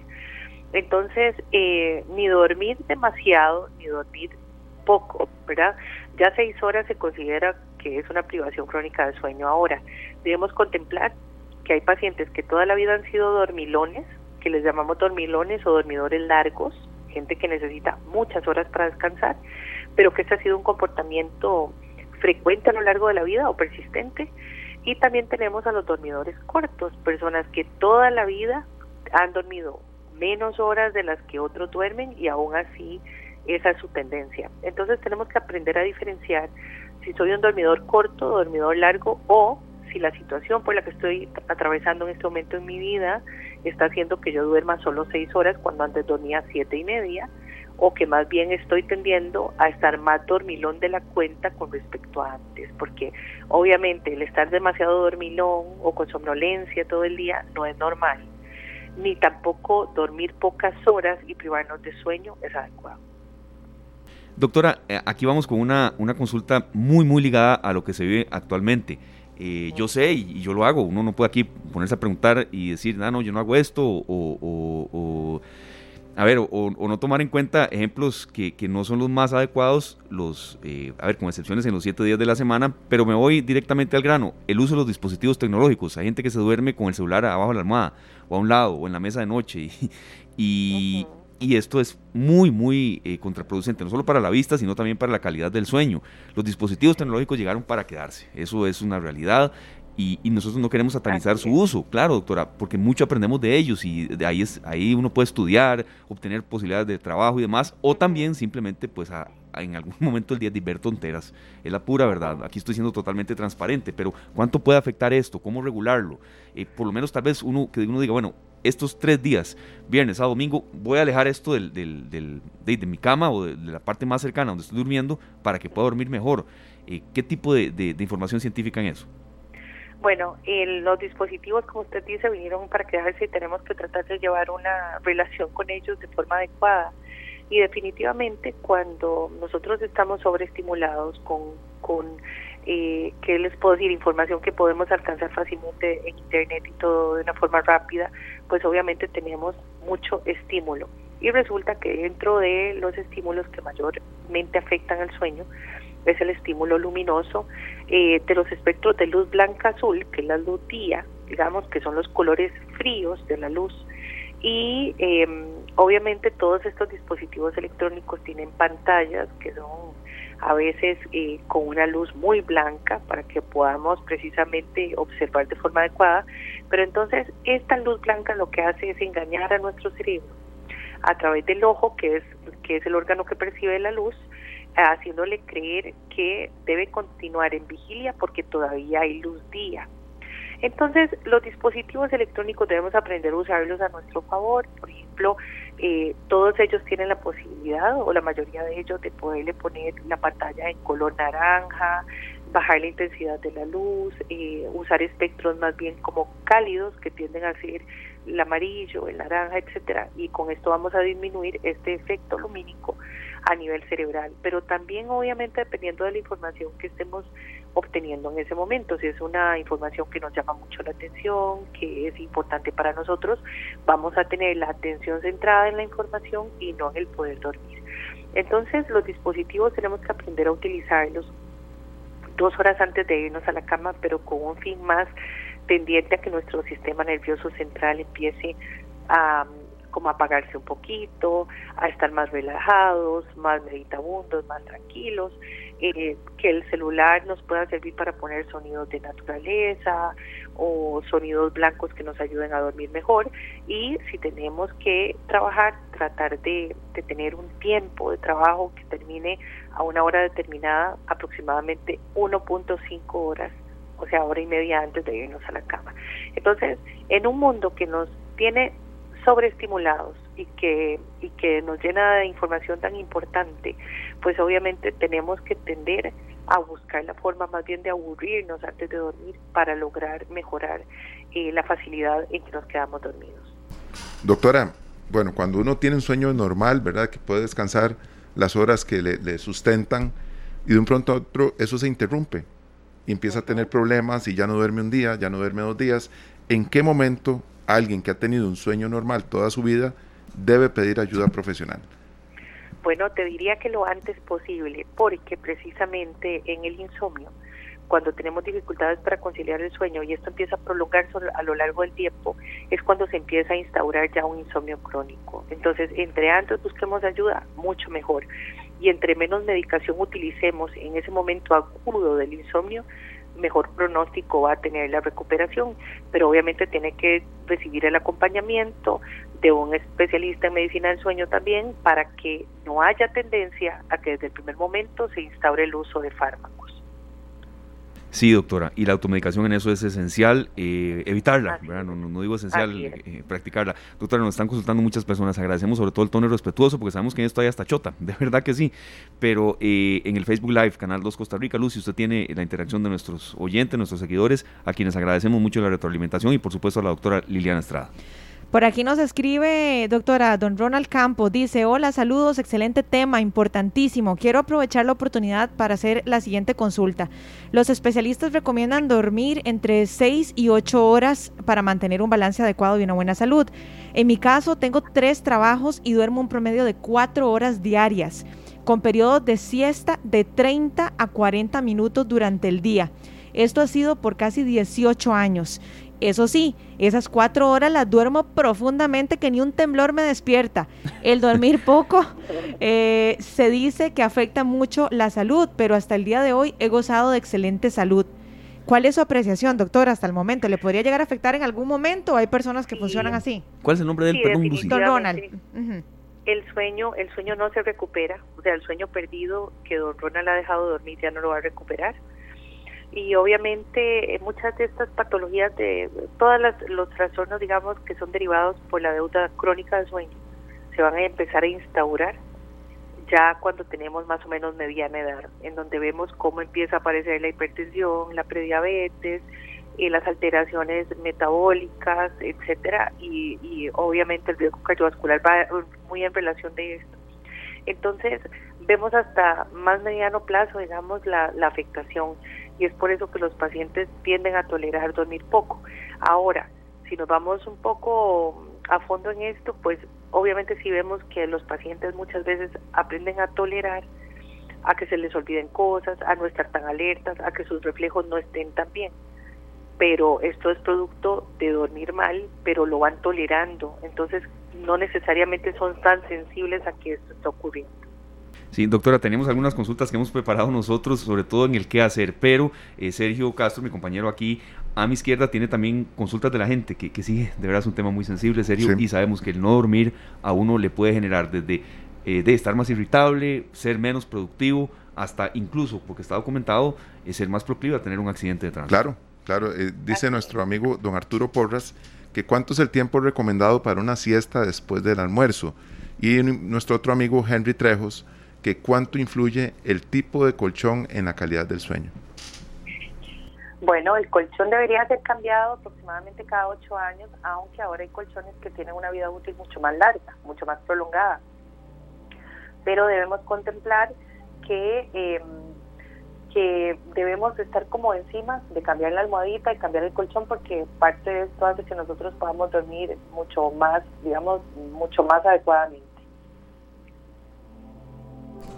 Entonces, eh, ni dormir demasiado, ni dormir poco, ¿verdad? Ya 6 horas se considera que es una privación crónica de sueño. Ahora, debemos contemplar que hay pacientes que toda la vida han sido dormilones, que les llamamos dormilones o dormidores largos, gente que necesita muchas horas para descansar, pero que este ha sido un comportamiento frecuente a lo largo de la vida o persistente. Y también tenemos a los dormidores cortos, personas que toda la vida han dormido menos horas de las que otros duermen y aún así esa es su tendencia. Entonces tenemos que aprender a diferenciar si soy un dormidor corto, dormidor largo o si la situación por la que estoy atravesando en este momento en mi vida está haciendo que yo duerma solo seis horas cuando antes dormía siete y media, o que más bien estoy tendiendo a estar más dormilón de la cuenta con respecto a antes, porque obviamente el estar demasiado dormilón o con somnolencia todo el día no es normal, ni tampoco dormir pocas horas y privarnos de sueño es adecuado. Doctora, eh, aquí vamos con una, una consulta muy, muy ligada a lo que se vive actualmente. Eh, yo sé y, yo lo hago. Uno no puede aquí ponerse a preguntar y decir, ah, no, yo no hago esto, o, a ver, o, no tomar en cuenta ejemplos que, no son los más adecuados, los, eh, a ver, con excepciones en los siete días de la semana, pero me voy directamente al grano. El uso de los dispositivos tecnológicos. Hay gente que se duerme con el celular abajo de la almohada, o a un lado, o en la mesa de noche, y esto es muy, muy eh, contraproducente, no solo para la vista, sino también para la calidad del sueño. Los dispositivos tecnológicos llegaron para quedarse, eso es una realidad. Y, nosotros no queremos satanizar su uso, claro, doctora, porque mucho aprendemos de ellos y de ahí, es, ahí uno puede estudiar, obtener posibilidades de trabajo y demás, o también simplemente pues a, en algún momento del día de ver tonteras. Es la pura verdad. Aquí estoy siendo totalmente transparente, pero ¿cuánto puede afectar esto? ¿Cómo regularlo? Eh, por lo menos tal vez uno que uno diga, bueno, estos tres días, viernes a domingo, voy a alejar esto del, del, de, mi cama o de, la parte más cercana donde estoy durmiendo para que pueda dormir mejor. Eh, ¿Qué tipo de, información científica en eso? Bueno, los dispositivos, como usted dice, vinieron para quedarse y tenemos que tratar de llevar una relación con ellos de forma adecuada. Y definitivamente cuando nosotros estamos sobreestimulados con, con eh, ¿qué les puedo decir? Información que podemos alcanzar fácilmente en Internet y todo de una forma rápida, pues obviamente tenemos mucho estímulo. Y resulta que dentro de los estímulos que mayormente afectan al sueño, es el estímulo luminoso eh, de los espectros de luz blanca azul, que es la luz día, digamos que son los colores fríos de la luz. Y em, obviamente todos estos dispositivos electrónicos tienen pantallas que son a veces eh, con una luz muy blanca para que podamos precisamente observar de forma adecuada, pero entonces esta luz blanca lo que hace es engañar a nuestro cerebro a través del ojo, que es, que es el órgano que percibe la luz, haciéndole creer que debe continuar en vigilia porque todavía hay luz día. Entonces, los dispositivos electrónicos debemos aprender a usarlos a nuestro favor. Por ejemplo, eh, todos ellos tienen la posibilidad, o la mayoría de ellos, de poderle poner la pantalla en color naranja, bajar la intensidad de la luz, eh, usar espectros más bien como cálidos que tienden a ser el amarillo, el naranja, etcétera, y con esto vamos a disminuir este efecto lumínico a nivel cerebral, pero también obviamente dependiendo de la información que estemos obteniendo en ese momento. Si es una información que nos llama mucho la atención, que es importante para nosotros, vamos a tener la atención centrada en la información y no en el poder dormir. Entonces los dispositivos tenemos que aprender a utilizarlos dos horas antes de irnos a la cama, pero con un fin más pendiente a que nuestro sistema nervioso central empiece a como apagarse un poquito, a estar más relajados, más meditabundos, más tranquilos, eh, que el celular nos pueda servir para poner sonidos de naturaleza o sonidos blancos que nos ayuden a dormir mejor y si tenemos que trabajar, tratar de, de tener un tiempo de trabajo que termine a una hora determinada, aproximadamente 1.5 horas, o sea, hora y media antes de irnos a la cama. Entonces, en un mundo que nos tiene sobreestimulados y que, y que nos llena de información tan importante, pues obviamente tenemos que tender a buscar la forma más bien de aburrirnos antes de dormir para lograr mejorar eh, la facilidad en que nos quedamos dormidos. Doctora, bueno, cuando uno tiene un sueño normal, ¿verdad? Que puede descansar las horas que le, le sustentan y de un pronto a otro eso se interrumpe y empieza a tener problemas y ya no duerme un día, ya no duerme dos días. ¿En qué momento alguien que ha tenido un sueño normal toda su vida debe pedir ayuda profesional? Bueno, te diría que lo antes posible, porque precisamente en el insomnio, cuando tenemos dificultades para conciliar el sueño y esto empieza a prolongarse a lo largo del tiempo, es cuando se empieza a instaurar ya un insomnio crónico. Entonces, entre antes busquemos ayuda, mucho mejor. Y entre menos medicación utilicemos en ese momento agudo del insomnio, mejor pronóstico va a tener la recuperación, pero obviamente tiene que recibir el acompañamiento de un especialista en medicina del sueño también para que no haya tendencia a que desde el primer momento se instaure el uso de fármacos. Sí, doctora, y la automedicación en eso es esencial, eh, evitarla, ¿verdad? No, no, digo esencial eh, practicarla. Doctora, nos están consultando muchas personas, agradecemos sobre todo el tono respetuoso porque sabemos que en esto hay hasta chota, de verdad que sí, pero eh, en el Facebook Live, Canal 2 Costa Rica, Luz, si usted tiene la interacción de nuestros oyentes, nuestros seguidores, a quienes agradecemos mucho la retroalimentación y por supuesto a la doctora Liliana Estrada. Por aquí nos escribe, doctora, don Ronald Campos, dice, hola, saludos, excelente tema, importantísimo. Quiero aprovechar la oportunidad para hacer la siguiente consulta. Los especialistas recomiendan dormir entre 6 y 8 horas para mantener un balance adecuado y una buena salud. En mi caso, tengo tres trabajos y duermo un promedio de 4 horas diarias, con periodos de siesta de 30 a 40 minutos durante el día. Esto ha sido por casi 18 años eso sí, esas cuatro horas las duermo profundamente que ni un temblor me despierta. El dormir poco eh, se dice que afecta mucho la salud, pero hasta el día de hoy he gozado de excelente salud. ¿Cuál es su apreciación, doctor, hasta el momento? ¿Le podría llegar a afectar en algún momento? ¿Hay personas que funcionan así? ¿Cuál es el nombre del sí, perdón, Don Ronald. El sueño, el sueño no se recupera, o sea, el sueño perdido que don Ronald ha dejado dormir ya no lo va a recuperar y obviamente eh, muchas de estas patologías de todos los trastornos digamos que son derivados por la deuda crónica del sueño se van a empezar a instaurar ya cuando tenemos más o menos mediana edad en donde vemos cómo empieza a aparecer la hipertensión la prediabetes y las alteraciones metabólicas etcétera y, y obviamente el riesgo cardiovascular va muy en relación de esto. Entonces vemos hasta más mediano plazo digamos la, la afectación y es por eso que los pacientes tienden a tolerar dormir poco. Ahora, si nos vamos un poco a fondo en esto, pues obviamente si vemos que los pacientes muchas veces aprenden a tolerar a que se les olviden cosas, a no estar tan alertas, a que sus reflejos no estén tan bien. Pero esto es producto de dormir mal, pero lo van tolerando. Entonces, no necesariamente son tan sensibles a que esto está ocurriendo. Sí, doctora, tenemos algunas consultas que hemos preparado nosotros, sobre todo en el qué hacer, pero eh, Sergio Castro, mi compañero aquí a mi izquierda, tiene también consultas de la gente, que, que sí, de verdad es un tema muy sensible, serio, y sabemos que el no dormir a uno le puede generar desde eh, de estar más irritable, ser menos productivo, hasta incluso, porque está documentado, eh, ser más proclive a tener un accidente de tránsito. Claro, claro, dice nuestro amigo don Arturo Porras que cuánto es el tiempo recomendado para una siesta después del almuerzo. Y nuestro otro amigo Henry Trejos, que cuánto influye el tipo de colchón en la calidad del sueño. Bueno, el colchón debería ser cambiado aproximadamente cada ocho años, aunque ahora hay colchones que tienen una vida útil mucho más larga, mucho más prolongada. Pero debemos contemplar que, eh, que debemos estar como encima de cambiar la almohadita y cambiar el colchón porque parte de esto hace que nosotros podamos dormir mucho más, digamos, mucho más adecuadamente.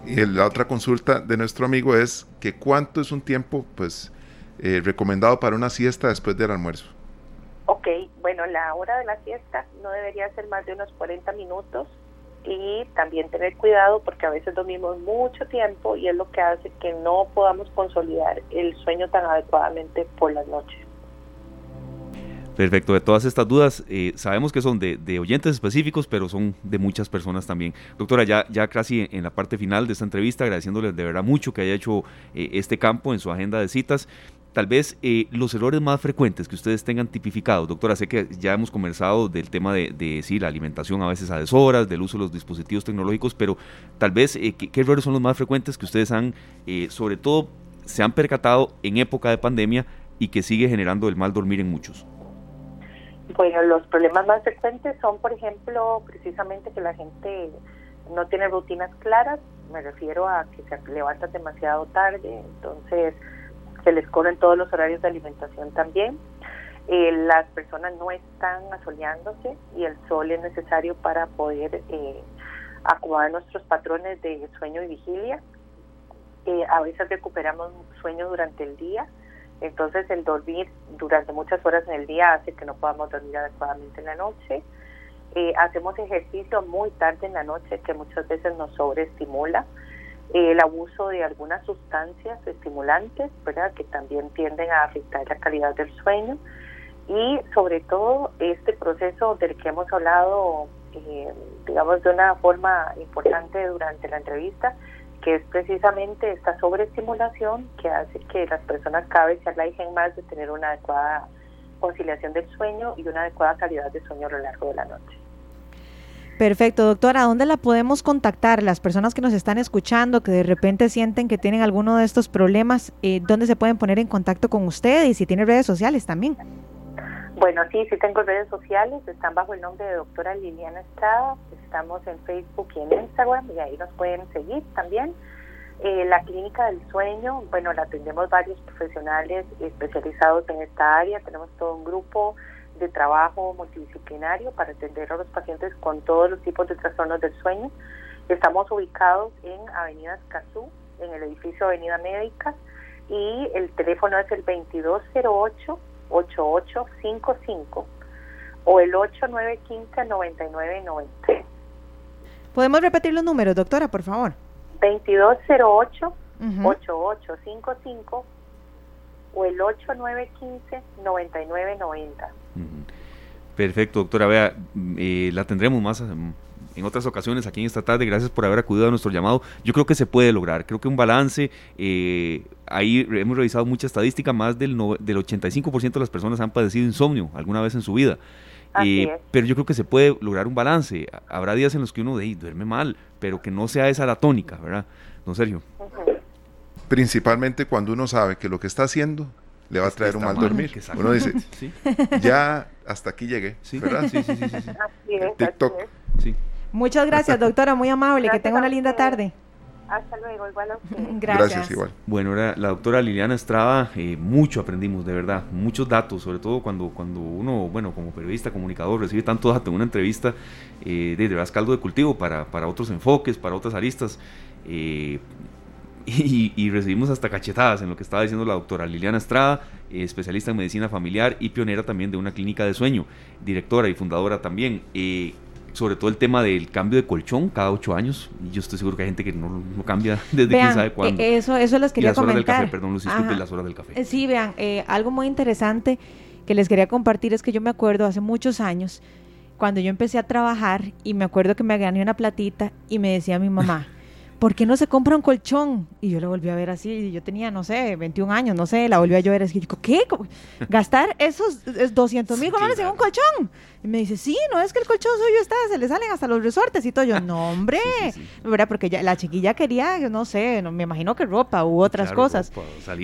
Y la otra consulta de nuestro amigo es que cuánto es un tiempo pues eh, recomendado para una siesta después del almuerzo. Ok, bueno, la hora de la siesta no debería ser más de unos 40 minutos y también tener cuidado porque a veces dormimos mucho tiempo y es lo que hace que no podamos consolidar el sueño tan adecuadamente por las noches. Perfecto, de todas estas dudas, eh, sabemos que son de, oyentes específicos, pero son de muchas personas también. Doctora, ya, ya casi en la parte final de esta entrevista, agradeciéndoles de verdad mucho que haya hecho eh, este campo en su agenda de citas tal vez eh, los errores más frecuentes que ustedes tengan tipificados. Doctora, sé que ya hemos conversado del tema de, de sí, la alimentación a veces a deshoras, del uso de los dispositivos tecnológicos, pero tal vez, eh, ¿qué, errores son los más frecuentes que ustedes han, sobre todo, se han percatado en época de pandemia y que sigue generando el mal dormir en muchos? Bueno, los problemas más frecuentes son, por ejemplo, precisamente que la gente no tiene rutinas claras, me refiero a que se levanta demasiado tarde, entonces se les corren todos los horarios de alimentación también. Eh, las personas no están asoleándose y el sol es necesario para poder eh, acomodar nuestros patrones de sueño y vigilia. Eh, a veces recuperamos sueño durante el día, entonces el dormir durante muchas horas en el día hace que no podamos dormir adecuadamente en la noche. hacemos ejercicio muy tarde en la noche que muchas veces nos sobreestimula el abuso de algunas sustancias estimulantes, ¿verdad? que también tienden a afectar la calidad del sueño y sobre todo este proceso del que hemos hablado, eh, digamos, de una forma importante durante la entrevista, que es precisamente esta sobreestimulación que hace que las personas cada vez se alejen más de tener una adecuada conciliación del sueño y una adecuada calidad de sueño a lo largo de la noche. Perfecto, doctora. ¿Dónde la podemos contactar? Las personas que nos están escuchando, que de repente sienten que tienen alguno de estos problemas, eh, ¿dónde se pueden poner en contacto con usted y si tiene redes sociales también? Bueno, sí, sí tengo redes sociales, están bajo el nombre de doctora Liliana Estrada, estamos en Facebook y en Instagram y ahí nos pueden seguir también. Eh, la clínica del sueño, bueno, la atendemos varios profesionales especializados en esta área, tenemos todo un grupo de trabajo multidisciplinario para atender a los pacientes con todos los tipos de trastornos del sueño. Estamos ubicados en Avenida Escazú, en el edificio Avenida Médica, y el teléfono es el 2208-8855 o el 8915-9990. ¿Podemos repetir los números, doctora, por favor? 2208-8855 o el 8915-9990. Perfecto, doctora. Vea, eh, la tendremos más em, en otras ocasiones aquí en esta tarde. Gracias por haber acudido a nuestro llamado. Yo creo que se puede lograr. Creo que un balance, eh, ahí hemos revisado mucha estadística, más del, del 85% de las personas han padecido insomnio alguna vez en su vida. Eh, pero yo creo que se puede lograr un balance. Habrá días en los que uno de, duerme mal, pero que no sea esa la tónica, ¿verdad? No, Sergio. Principalmente cuando uno sabe que lo que está haciendo le va a traer un mal dormir. Uno dice, ya hasta aquí llegué, ¿verdad? Sí, sí, sí. sí, TikTok. Muchas gracias, doctora, muy amable, que tenga una linda tarde. Hasta luego, igual a usted. Gracias. igual. Bueno, era la doctora Liliana Estrada, eh, mucho aprendimos, de verdad, muchos datos, sobre todo cuando, cuando uno, bueno, como periodista, comunicador, recibe tanto dato en una entrevista, eh, de verdad caldo de cultivo para, para otros enfoques, para otras aristas. Eh, y, recibimos hasta cachetadas en lo que estaba diciendo la doctora Liliana Estrada, eh, especialista en medicina familiar y pionera también de una clínica de sueño, directora y fundadora también. Eh, sobre todo el tema del cambio de colchón cada ocho años. Y yo estoy seguro que hay gente que no, cambia desde quién sabe cuándo. Eh, eso, eso les quería las comentar. Horas del café, perdón, disculpen, las horas del café. Sí, vean, algo muy interesante que les quería compartir es que yo me acuerdo hace muchos años, cuando yo empecé a trabajar, y me acuerdo que me gané una platita y me decía mi mamá. ¿por qué no se compra un colchón? Y yo la volví a ver así, y yo tenía, no sé, 21 años, no sé, la volví a ver así, y digo, ¿qué? ¿Gastar esos 200 mil dólares en un colchón? Y me dice, sí, no es que el colchón suyo está, se le salen hasta los resortes y todo. Yo, no, hombre, ¿verdad? Porque ya, la chiquilla quería, no sé, no, me imagino que ropa u otras cosas.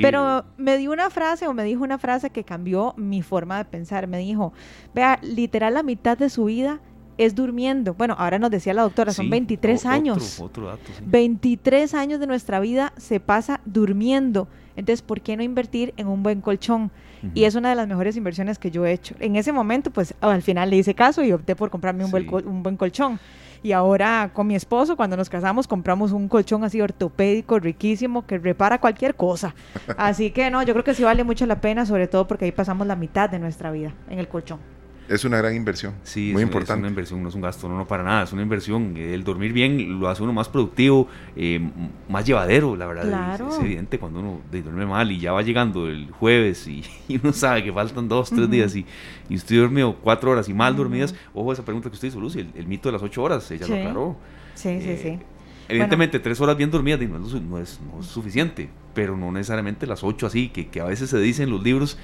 Pero me dio una frase o me dijo una frase que cambió mi forma de pensar. Me dijo, vea, literal la mitad de su vida es durmiendo. Bueno, ahora nos decía la doctora, son 23 años. Otro, dato, 23 años de nuestra vida se pasa durmiendo. Entonces, ¿por qué no invertir en un buen colchón? Y es una de las mejores inversiones que yo he hecho. En ese momento, pues al final le hice caso y opté por comprarme un, buen, un buen colchón. Y ahora con mi esposo, cuando nos casamos, compramos un colchón así ortopédico, riquísimo, que repara cualquier cosa. Así que no, yo creo que sí vale mucho la pena, sobre todo porque ahí pasamos la mitad de nuestra vida en el colchón. Es una gran inversión. Sí, muy es, importante. Es una inversión, no es un gasto, no, no para nada, es una inversión. El dormir bien lo hace uno más productivo, eh, más llevadero, la verdad. Claro. Es, es, evidente cuando uno duerme mal y ya va llegando el jueves y, y uno sabe que faltan dos, tres uh -huh. días y, y usted dormido cuatro horas y mal uh -huh. dormidas. Ojo a esa pregunta que usted hizo, Lucy, el, el mito de las ocho horas, ella sí. lo aclaró. Sí, sí, eh, sí. Evidentemente, bueno. tres horas bien dormidas no es, no, es, no es, suficiente, pero no necesariamente las ocho así, que, que a veces se dice en los libros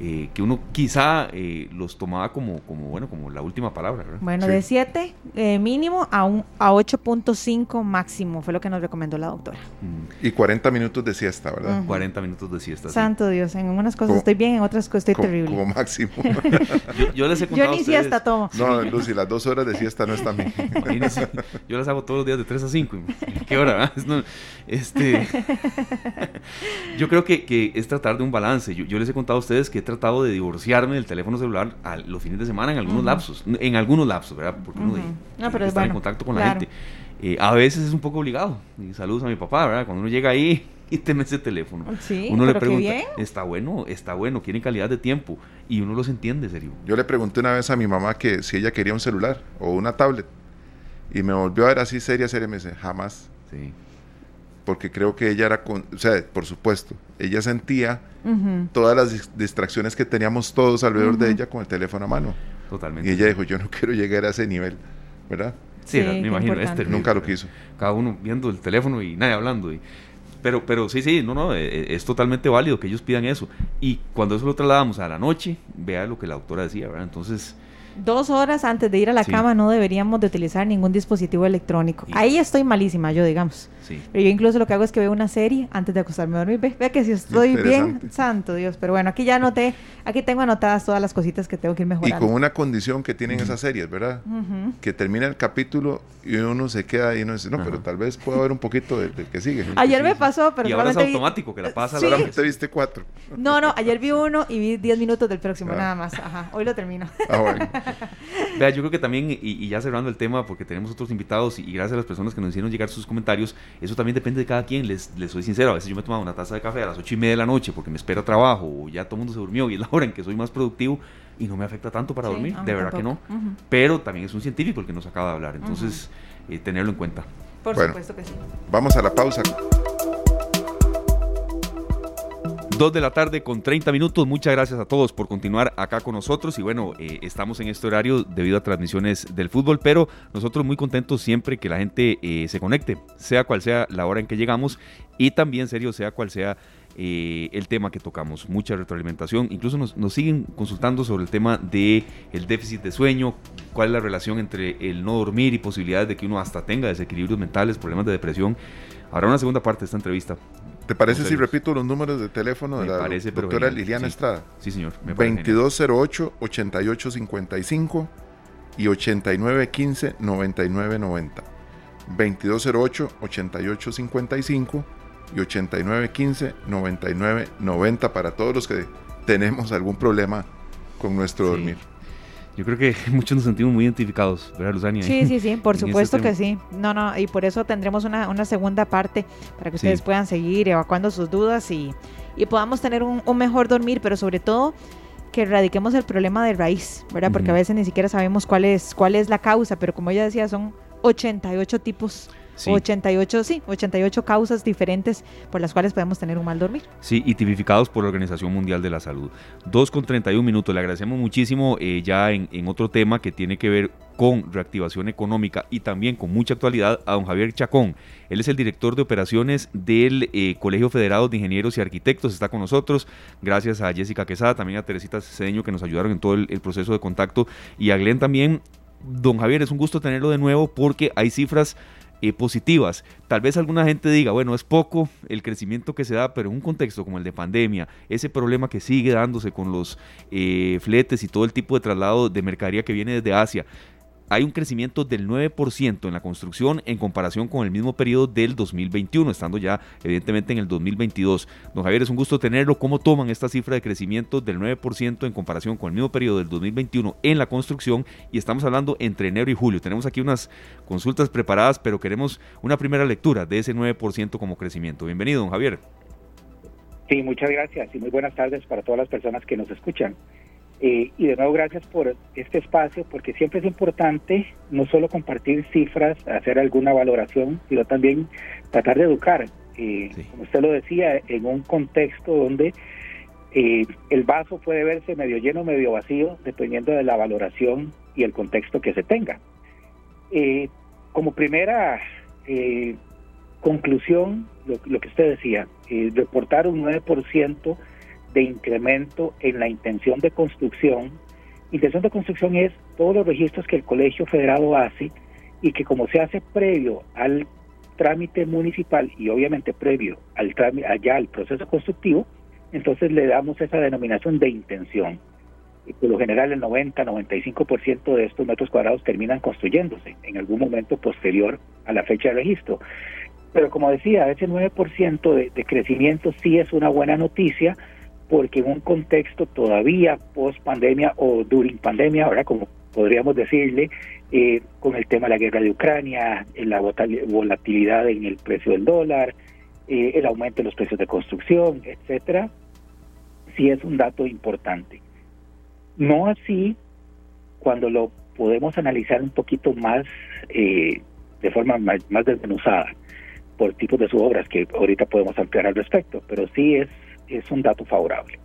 eh, que uno quizá eh, los tomaba como, como, bueno, como la última palabra. ¿verdad? Bueno, sí. de 7 eh, mínimo a, un, a 8.5 máximo, fue lo que nos recomendó la doctora. Mm. Y 40 minutos de siesta, ¿verdad? Uh -huh. 40 minutos de siesta. Santo sí. Dios, en unas cosas como, estoy bien, en otras cosas estoy como, terrible. Como máximo. yo, yo, les he contado Yo ni a ustedes, siesta tomo. No, Lucy, las dos horas de siesta no están bien. yo las hago todos los días de 3 a 5. ¿Qué hora? No, este, yo creo que, que, es tratar de un balance. Yo, yo, les he contado a ustedes que he tratado de divorciarme del teléfono celular a los fines de semana en algunos uh -huh. lapsos, en algunos lapsos, ¿verdad? Porque uno uh -huh. de, no, pero está bueno, en contacto con claro. la gente. Eh, a veces es un poco obligado. Y saludos a mi papá, ¿verdad? Cuando uno llega ahí y teme ese teléfono. Sí, uno le pregunta, qué bien. está bueno, está bueno, quieren calidad de tiempo. Y uno los entiende, serio. Yo le pregunté una vez a mi mamá que si ella quería un celular o una tablet. Y me volvió a ver así seria, seria, me dice, jamás. Sí. Porque creo que ella era, con, o sea, por supuesto, ella sentía Uh -huh. todas las distracciones que teníamos todos alrededor Uh -huh. de ella con el teléfono a mano. Totalmente. Y ella dijo, yo no quiero llegar a ese nivel, ¿verdad? Sí, Sí, me imagino. Este, Nunca lo quiso. Cada uno viendo el teléfono y nadie hablando. Y, pero, pero sí, sí, no, no, eh, es totalmente válido que ellos pidan eso. Y cuando eso lo trasladamos a la noche, vea lo que la doctora decía, ¿verdad? Entonces, Dos horas antes de ir a la Sí. cama no deberíamos de utilizar ningún dispositivo electrónico. Sí. Ahí estoy malísima, yo digamos. sí. Pero yo incluso lo que hago es que veo una serie antes de acostarme a dormir. Ve, vea que si estoy bien, santo Dios. Pero bueno, aquí ya anoté, aquí tengo anotadas todas las cositas que tengo que ir Y mejorando. con una condición que tienen esas series, ¿verdad? Que termina el capítulo y uno se queda y uno dice, no, pero tal vez pueda haber un poquito del, del que sigue. Ayer me pasó, pero y ahora es vi- automático que la pasa Sí. a la Solamente viste cuatro. No, no, ayer vi uno y vi 10 minutos del próximo, Ah. nada más. Ajá, hoy lo termino. Ah, bueno. Vea, yo creo que también, y, y ya cerrando el tema, porque tenemos otros invitados y, y gracias a las personas que nos hicieron llegar sus comentarios, eso también depende de cada quien. Les, les soy sincero, a veces yo me tomaba una taza de café a las ocho y media de la noche porque me espera trabajo o ya todo el mundo se durmió y es la hora en que soy más productivo y no me afecta tanto para Sí, dormir, de verdad que no. Pero también es un científico el que nos acaba de hablar, entonces eh, tenerlo en cuenta. Por Bueno. supuesto que sí. Vamos a la pausa. Dos de la tarde con 30 minutos. Muchas gracias a todos por continuar acá con nosotros. Y bueno, eh, estamos en este horario debido a transmisiones del fútbol, pero nosotros muy contentos siempre que la gente eh, se conecte, sea cual sea la hora en que llegamos y también, serio, sea cual sea eh, el tema que tocamos. Mucha retroalimentación. Incluso nos, nos siguen consultando sobre el tema del el déficit de sueño, cuál es la relación entre el no dormir y posibilidades de que uno hasta tenga desequilibrios mentales, problemas de depresión. Habrá una segunda parte de esta entrevista. ¿Te parece si repito los números de teléfono de Me la parece, doctora. Liliana Sí. Estrada? Sí, señor. me parece genial. 2208-8855 y 8915-9990. 2208-8855 y 8915-9990 para todos los que tenemos algún problema con nuestro Sí. dormir. Yo creo que muchos nos sentimos muy identificados, ¿verdad, Luzania? Sí, sí, sí, por supuesto que sí. No, no, y por eso tendremos una, una segunda parte para que Sí. ustedes puedan seguir evacuando sus dudas y, y podamos tener un, un mejor dormir, pero sobre todo que erradiquemos el problema de raíz, ¿verdad? Porque a veces ni siquiera sabemos cuál es, cuál es la causa, pero como ella decía, son 88 tipos, Sí. 88, sí, 88 causas diferentes por las cuales podemos tener un mal dormir. Sí, y tipificados por la Organización Mundial de la Salud. 2 con 31 minutos. Le agradecemos muchísimo eh, ya en, en otro tema que tiene que ver con reactivación económica y también con mucha actualidad a don Javier Chacón. Él es el director de operaciones del eh, Colegio Federado de Ingenieros y Arquitectos. Está con nosotros. Gracias a Jessica Quesada, también a Teresita Cedeño que nos ayudaron en todo el, el proceso de contacto. Y a Glenn también. Don Javier, es un gusto tenerlo de nuevo porque hay cifras eh, positivas. Tal vez alguna gente diga, bueno, es poco el crecimiento que se da, pero en un contexto como el de pandemia, ese problema que sigue dándose con los eh, fletes y todo el tipo de traslado de mercadería que viene desde Asia, hay un crecimiento del 9% en la construcción en comparación con el mismo periodo del 2021, estando ya evidentemente en el 2022. Don Javier, es un gusto tenerlo. ¿Cómo toman esta cifra de crecimiento del 9% en comparación con el mismo periodo del 2021 en la construcción? Y estamos hablando entre enero y julio. Tenemos aquí unas consultas preparadas, pero queremos una primera lectura de ese 9% como crecimiento. Bienvenido, don Javier. Sí, muchas gracias y muy buenas tardes para todas las personas que nos escuchan. Eh, y de nuevo, gracias por este espacio, porque siempre es importante no solo compartir cifras, hacer alguna valoración, sino también tratar de educar. Eh, como usted lo decía, en un contexto donde eh, el vaso puede verse medio lleno, medio vacío, dependiendo de la valoración y el contexto que se tenga. como primera conclusión, lo, lo, que usted decía, reportar un 9% de incremento en la intención de construcción. Intención de construcción es todos los registros que el Colegio Federado hace y que como se hace previo al trámite municipal y obviamente previo al allá al proceso constructivo, entonces le damos esa denominación de intención. Y por lo general el 90-95% de estos metros cuadrados terminan construyéndose en algún momento posterior a la fecha de registro. Pero como decía, ese 9% de, de crecimiento sí es una buena noticia porque en un contexto todavía post pandemia o during pandemia, ahora como podríamos decirle, eh, con el tema de la guerra de Ucrania, la volatilidad en el precio del dólar, eh, el aumento de los precios de construcción, etcétera, sí es un dato importante. No así cuando lo podemos analizar un poquito más eh, de forma más, más desmenuzada por tipos de sus obras que ahorita podemos ampliar al respecto, pero sí es es un dato favorable.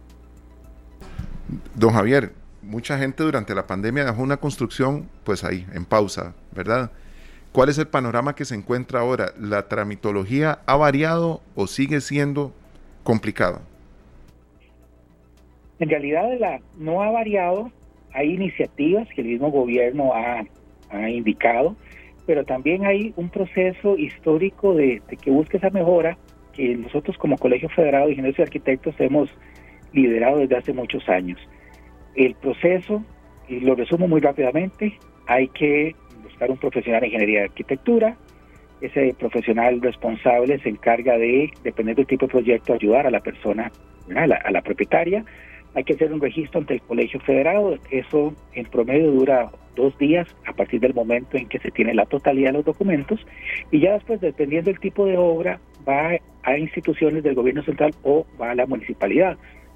Don Javier, mucha gente durante la pandemia dejó una construcción pues ahí, en pausa, ¿verdad? ¿Cuál es el panorama que se encuentra ahora? ¿La tramitología ha variado o sigue siendo complicada? En realidad la, no ha variado, hay iniciativas que el mismo gobierno ha, indicado, pero también hay un proceso histórico de, de que busque esa mejora que nosotros como Colegio Federado de Ingenieros y Arquitectos hemos liderado desde hace muchos años. El proceso, y lo resumo muy rápidamente, hay que buscar un profesional de ingeniería de arquitectura, ese profesional responsable se encarga de, dependiendo del tipo de proyecto, ayudar a la persona, a la, a la propietaria, hay que hacer un registro ante el Colegio Federado, eso en promedio dura dos días a partir del momento en que se tiene la totalidad de los documentos. Y ya después, dependiendo del tipo de obra, va a instituciones del gobierno central o va a la municipalidad.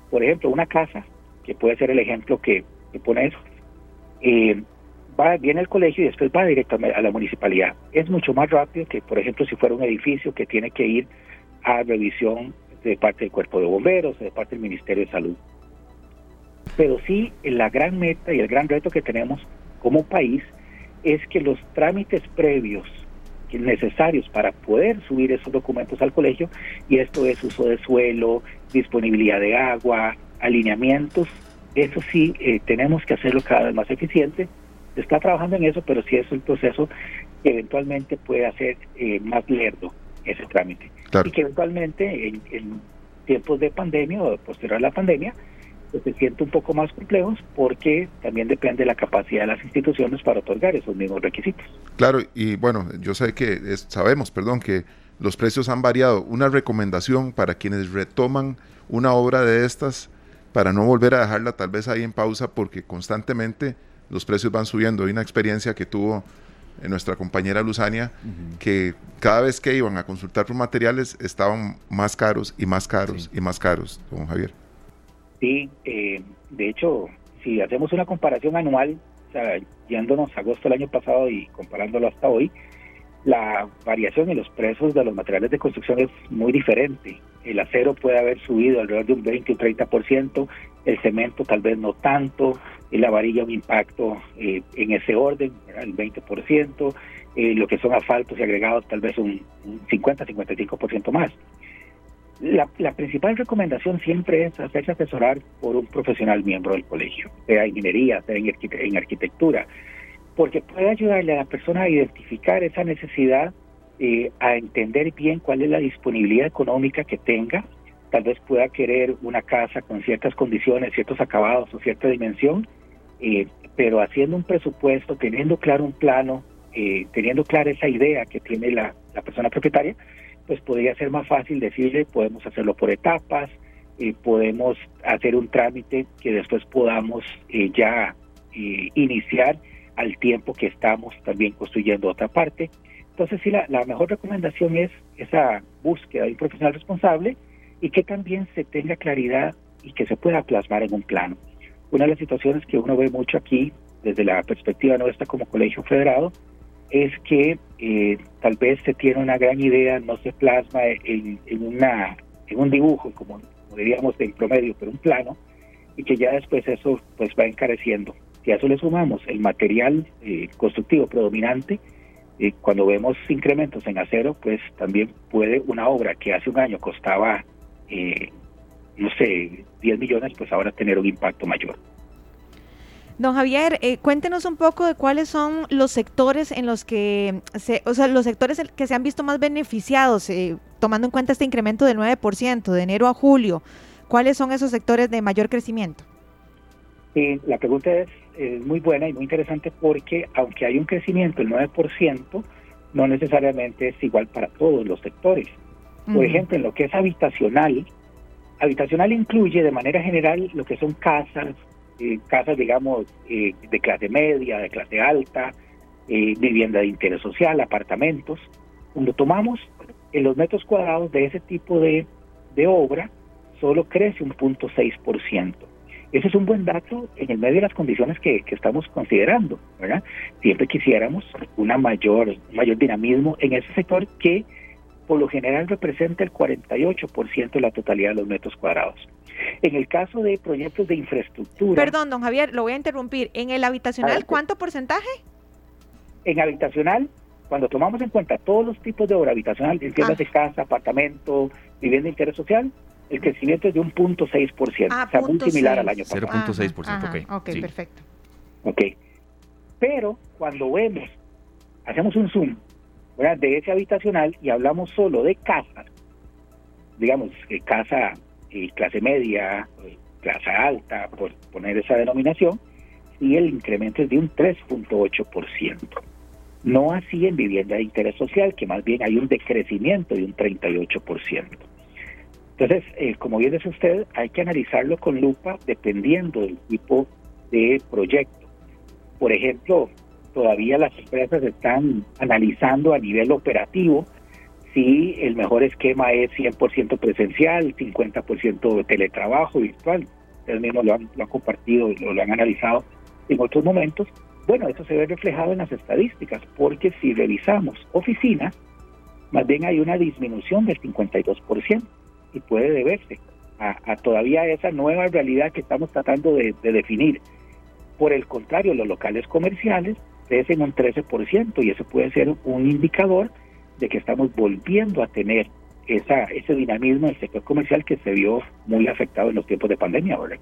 Por ejemplo, una casa, que puede ser el ejemplo que, pone eso, eh, va, viene al colegio y después va directamente a la municipalidad. Es mucho más rápido que, por ejemplo, si fuera un edificio que tiene que ir a revisión de parte del cuerpo de bomberos, de parte del Ministerio de Salud. Pero sí, la gran meta y el gran reto que tenemos como país es que los trámites previos necesarios para poder subir esos documentos al colegio, y esto es uso de suelo, disponibilidad de agua, alineamientos, eso sí eh, tenemos que hacerlo cada vez más eficiente. Se está trabajando en eso, pero sí es un proceso que eventualmente puede hacer eh, más lerdo ese trámite. Y que eventualmente en, en tiempos de pandemia o posterior a la pandemia, pues, se siente un poco más complejos porque también depende de la capacidad de las instituciones para otorgar esos mismos requisitos. Claro, y bueno, yo sé que sabemos, perdón, que los precios han variado. Una recomendación para quienes retoman una obra de estas para no volver a dejarla tal vez ahí en pausa porque constantemente los precios van subiendo. Hay una experiencia que tuvo eh, nuestra compañera Luzania, que cada vez que iban a consultar por materiales estaban más caros y más caros y más caros, don Javier. Sí, eh, de hecho, si hacemos una comparación anual, o sea, yéndonos agosto del año pasado y comparándolo hasta hoy, la variación en los precios de los materiales de construcción es muy diferente. El acero puede haber subido alrededor de un 20 o 30%, el cemento tal vez no tanto, la varilla un impacto eh, en ese orden, el 20%, eh, lo que son asfaltos y agregados tal vez un, un 50-55% más. La, principal recomendación siempre es hacerse asesorar por un profesional miembro del colegio, sea ingeniería, sea en, arquitectura, porque puede ayudarle a la persona a identificar esa necesidad, eh, a entender bien cuál es la disponibilidad económica que tenga. Tal vez pueda querer una casa con ciertas condiciones, ciertos acabados o cierta dimensión, eh, pero haciendo un presupuesto, teniendo claro un plano, eh, teniendo clara esa idea que tiene la, la, persona propietaria, pues podría ser más fácil decirle, podemos hacerlo por etapas, eh, podemos hacer un trámite que después podamos eh, ya iniciar al tiempo que estamos también construyendo otra parte. Entonces sí, la, la mejor recomendación es esa búsqueda de un profesional responsable y que también se tenga claridad y que se pueda plasmar en un plano. Una de las situaciones que uno ve mucho aquí, desde la perspectiva nuestra como colegio federado, es que eh, tal vez se tiene una gran idea, no se plasma en, una, en un dibujo, como, diríamos en promedio, pero un plano, y que ya después eso pues va encareciendo. Si a eso le sumamos el material eh, constructivo predominante, eh, cuando vemos incrementos en acero, pues también puede una obra que hace un año costaba no sé, 10 millones, pues ahora tener un impacto mayor. Don Javier, eh, cuéntenos un poco de cuáles son los sectores en los que, se, o sea, los sectores que se han visto más beneficiados, eh, tomando en cuenta este incremento del 9% de enero a julio. ¿Cuáles son esos sectores de mayor crecimiento? Sí, la pregunta es, muy buena y muy interesante porque aunque hay un crecimiento del 9%, no necesariamente es igual para todos los sectores. Por ejemplo, en lo que es habitacional, Habitacional incluye de manera general lo que son casas, eh, casas digamos eh, de clase media, de clase alta, eh, vivienda de interés social, apartamentos. Cuando tomamos en los metros cuadrados de ese tipo de, obra, solo crece un punto 6%. Ese es un buen dato en el medio de las condiciones que, estamos considerando, ¿verdad? Siempre quisiéramos una mayor, un mayor dinamismo en ese sector que por lo general representa el 48% de la totalidad de los metros cuadrados. En el caso de proyectos de infraestructura... Perdón, don Javier, lo voy a interrumpir. ¿En el habitacional cuánto porcentaje? En habitacional, cuando tomamos en cuenta todos los tipos de obra habitacional, en tiendas de ah. casa, apartamento, vivienda de interés social, el crecimiento es de un punto 6%, ah, o sea, muy similar al año pasado. 0.6%, ok. Ok, perfecto. Ok. Pero cuando vemos, hacemos un zoom de ese habitacional y hablamos solo de casas, digamos, eh, casa eh, clase media, eh, clase alta, por poner esa denominación, y el incremento es de un 3.8%. No así en vivienda de interés social, que más bien hay un decrecimiento de un 38%. Entonces, como bien dice usted, hay que analizarlo con lupa dependiendo del tipo de proyecto. Por ejemplo, todavía las empresas están analizando a nivel operativo si el mejor esquema es 100% presencial, 50% de teletrabajo virtual. Ustedes mismos lo han, lo han compartido, lo, lo han analizado en otros momentos. Bueno, eso se ve reflejado en las estadísticas, porque si revisamos oficinas, más bien hay una disminución del 52% y puede deberse a, todavía esa nueva realidad que estamos tratando de definir. Por el contrario, los locales comerciales crecen un 13% y eso puede ser un indicador de que estamos volviendo a tener esa, ese dinamismo en el sector comercial que se vio muy afectado en los tiempos de pandemia. ¿verdad?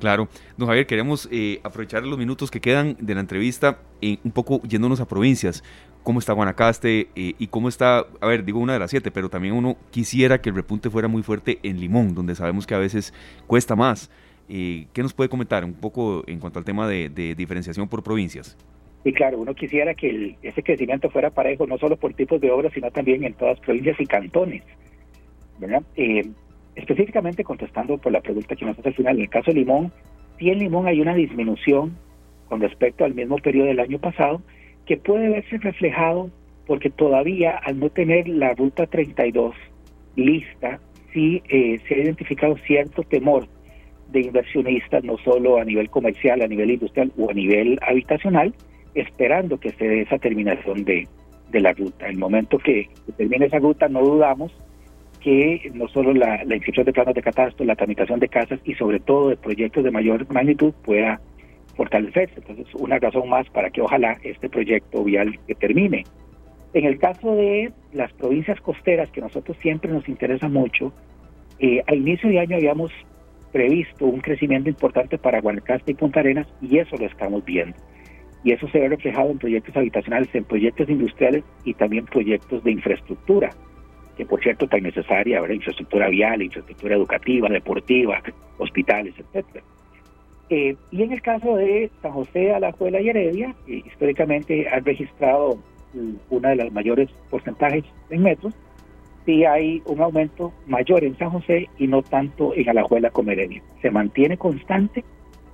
Claro, don Javier, queremos eh, aprovechar los minutos que quedan de la entrevista y un poco yéndonos a provincias. ¿Cómo está Guanacaste eh, y cómo está, a ver, digo una de las siete, pero también uno quisiera que el repunte fuera muy fuerte en Limón, donde sabemos que a veces cuesta más. Eh, ¿Qué nos puede comentar un poco en cuanto al tema de diferenciación por provincias? Y claro, uno quisiera que ese crecimiento fuera parejo no solo por tipos de obras, sino también en todas provincias y cantones. Eh, específicamente contestando por la pregunta que nos hace al final, en el caso de Limón, sí en Limón hay una disminución con respecto al mismo periodo del año pasado, que puede verse reflejado porque todavía al no tener la ruta 32 lista, sí eh, se ha identificado cierto temor de inversionistas, no solo a nivel comercial, a nivel industrial o a nivel habitacional, esperando que se dé esa terminación de, la ruta. El momento que, termine esa ruta, no dudamos que no solo la, inscripción de planos de catastro, la tramitación de casas y sobre todo de proyectos de mayor magnitud pueda fortalecerse. Entonces, una razón más para que ojalá este proyecto vial que termine. En el caso de las provincias costeras, que a nosotros siempre nos interesa mucho, eh, al inicio de año habíamos previsto un crecimiento importante para Guanacaste y Punta Arenas y eso lo estamos viendo y eso se ve reflejado en proyectos habitacionales, en proyectos industriales y también proyectos de infraestructura, que por cierto tan necesaria, ahora infraestructura vial, infraestructura educativa, deportiva, hospitales, etcétera. Eh, y en el caso de San José, Alajuela y Heredia, históricamente han registrado una de las mayores porcentajes en metros, sí hay un aumento mayor en San José y no tanto en Alajuela como Heredia. Se mantiene constante,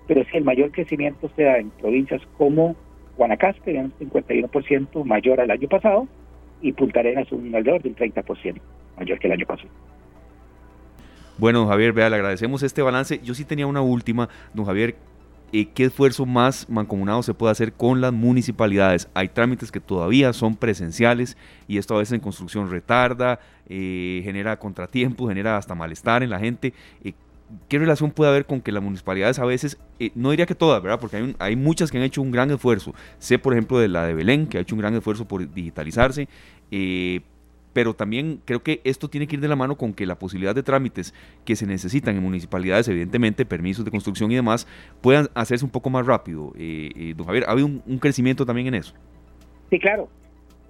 pero sí el mayor crecimiento se da en provincias como Guanacaste, un 51% mayor al año pasado, y Punta Arenas un alrededor del 30% mayor que el año pasado. Bueno, don Javier, vea, le agradecemos este balance. Yo sí tenía una última, don Javier. Eh, ¿Qué esfuerzo más mancomunado se puede hacer con las municipalidades? Hay trámites que todavía son presenciales y esto a veces en construcción retarda, eh, genera contratiempos, genera hasta malestar en la gente. Eh, ¿Qué relación puede haber con que las municipalidades a veces, no diría que todas, ¿verdad? Porque hay, hay, muchas que han hecho un gran esfuerzo. Sé, por ejemplo, de la de Belén, que ha hecho un gran esfuerzo por digitalizarse, pero también creo que esto tiene que ir de la mano con que la posibilidad de trámites que se necesitan en municipalidades, evidentemente, permisos de construcción y demás, puedan hacerse un poco más rápido. Eh, eh, don Javier, ¿ha habido un, crecimiento también en eso? Sí, claro,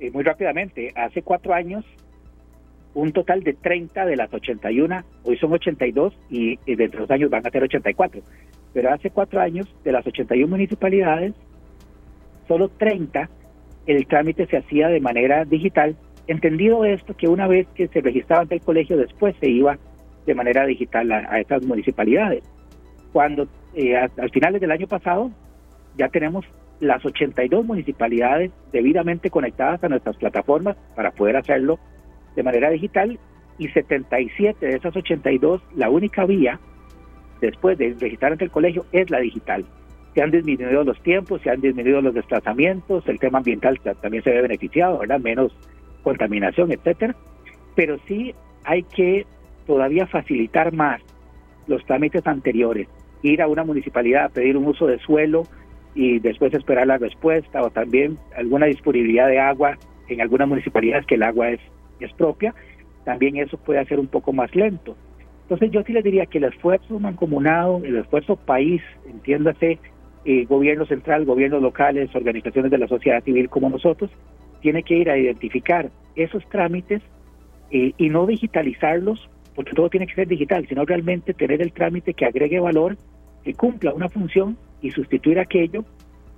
eh, muy rápidamente. Hace cuatro años, un total de 30 de las 81, hoy son 82 y, y dentro de dos años van a ser 84. Pero hace cuatro años, de las 81 municipalidades, solo 30 el trámite se hacía de manera digital Entendido esto, que una vez que se registraba ante el colegio, después se iba de manera digital a, estas municipalidades. Cuando eh, a, finales del año pasado ya tenemos las 82 municipalidades debidamente conectadas a nuestras plataformas para poder hacerlo de manera digital y 77 de esas 82, la única vía después de registrar ante el colegio es la digital. Se han disminuido los tiempos, se han disminuido los desplazamientos, el tema ambiental también se ve beneficiado, ¿verdad? Menos contaminación, etcétera, pero sí hay que todavía facilitar más los trámites anteriores, ir a una municipalidad a pedir un uso de suelo y después esperar la respuesta o también alguna disponibilidad de agua en algunas municipalidades que el agua es, es propia, también eso puede hacer un poco más lento. Entonces yo sí les diría que el esfuerzo mancomunado, el esfuerzo país, entiéndase, eh, gobierno central, gobiernos locales, organizaciones de la sociedad civil como nosotros, tiene que ir a identificar esos trámites eh, y no digitalizarlos, porque todo tiene que ser digital, sino realmente tener el trámite que agregue valor, que cumpla una función y sustituir aquello,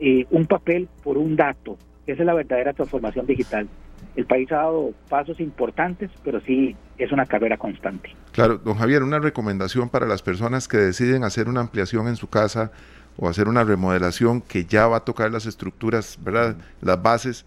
eh, un papel por un dato. Esa es la verdadera transformación digital. El país ha dado pasos importantes, pero sí es una carrera constante. Claro, don Javier, una recomendación para las personas que deciden hacer una ampliación en su casa o hacer una remodelación que ya va a tocar las estructuras, ¿verdad? Las bases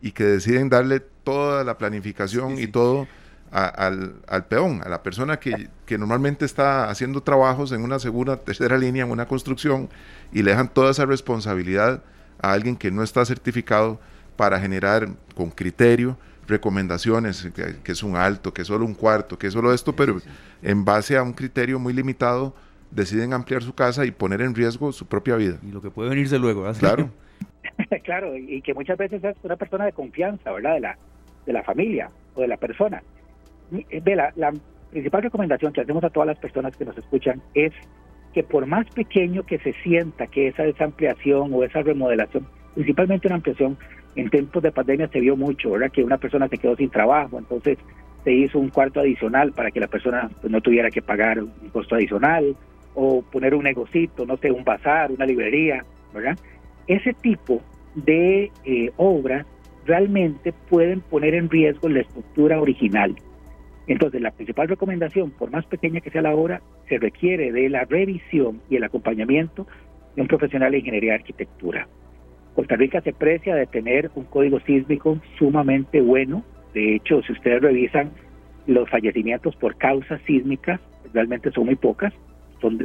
y que deciden darle toda la planificación y todo al, al, peón, a la persona que, que, normalmente está haciendo trabajos en una segunda, tercera línea, en una construcción, y le dejan toda esa responsabilidad a alguien que no está certificado para generar con criterio recomendaciones, que, es un alto, que es solo un cuarto, que es solo esto, pero en base a un criterio muy limitado deciden ampliar su casa y poner en riesgo su propia vida. Y lo que puede venirse luego. Claro. claro, y que muchas veces es una persona de confianza, ¿verdad? De la, de la familia o de la persona. Eh, ve, la, la principal recomendación que hacemos a todas las personas que nos escuchan es que por más pequeño que se sienta que esa desampliación o esa remodelación, principalmente una ampliación, en tiempos de pandemia se vio mucho, ¿verdad? Que una persona se quedó sin trabajo, entonces se hizo un cuarto adicional para que la persona pues, no tuviera que pagar un costo adicional, o poner un negocito, no sé, un bazar, una librería, ¿verdad? ese tipo de eh, obras realmente pueden poner en riesgo la estructura original. Entonces, la principal recomendación, por más pequeña que sea la obra, se requiere de la revisión y el acompañamiento de un profesional de ingeniería y arquitectura. Costa Rica se precia de tener un código sísmico sumamente bueno. De hecho, si ustedes revisan los fallecimientos por causas sísmicas, realmente son muy pocas. Son,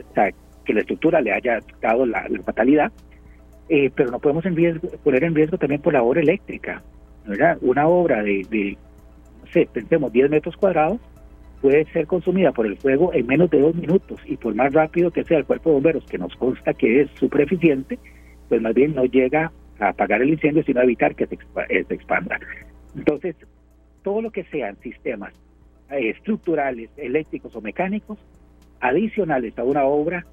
que la estructura le haya dado la fatalidad. Eh, pero no podemos poner en riesgo también por la obra eléctrica. ¿verdad? Una obra de, no sé, pensemos, 10 metros cuadrados puede ser consumida por el fuego en menos de dos minutos y por más rápido que sea el cuerpo de bomberos, que nos consta que es súper eficiente, pues más bien no llega a apagar el incendio, sino a evitar que se, eh, expanda. Entonces, todo lo que sean sistemas eh, estructurales, eléctricos o mecánicos, adicionales a una obra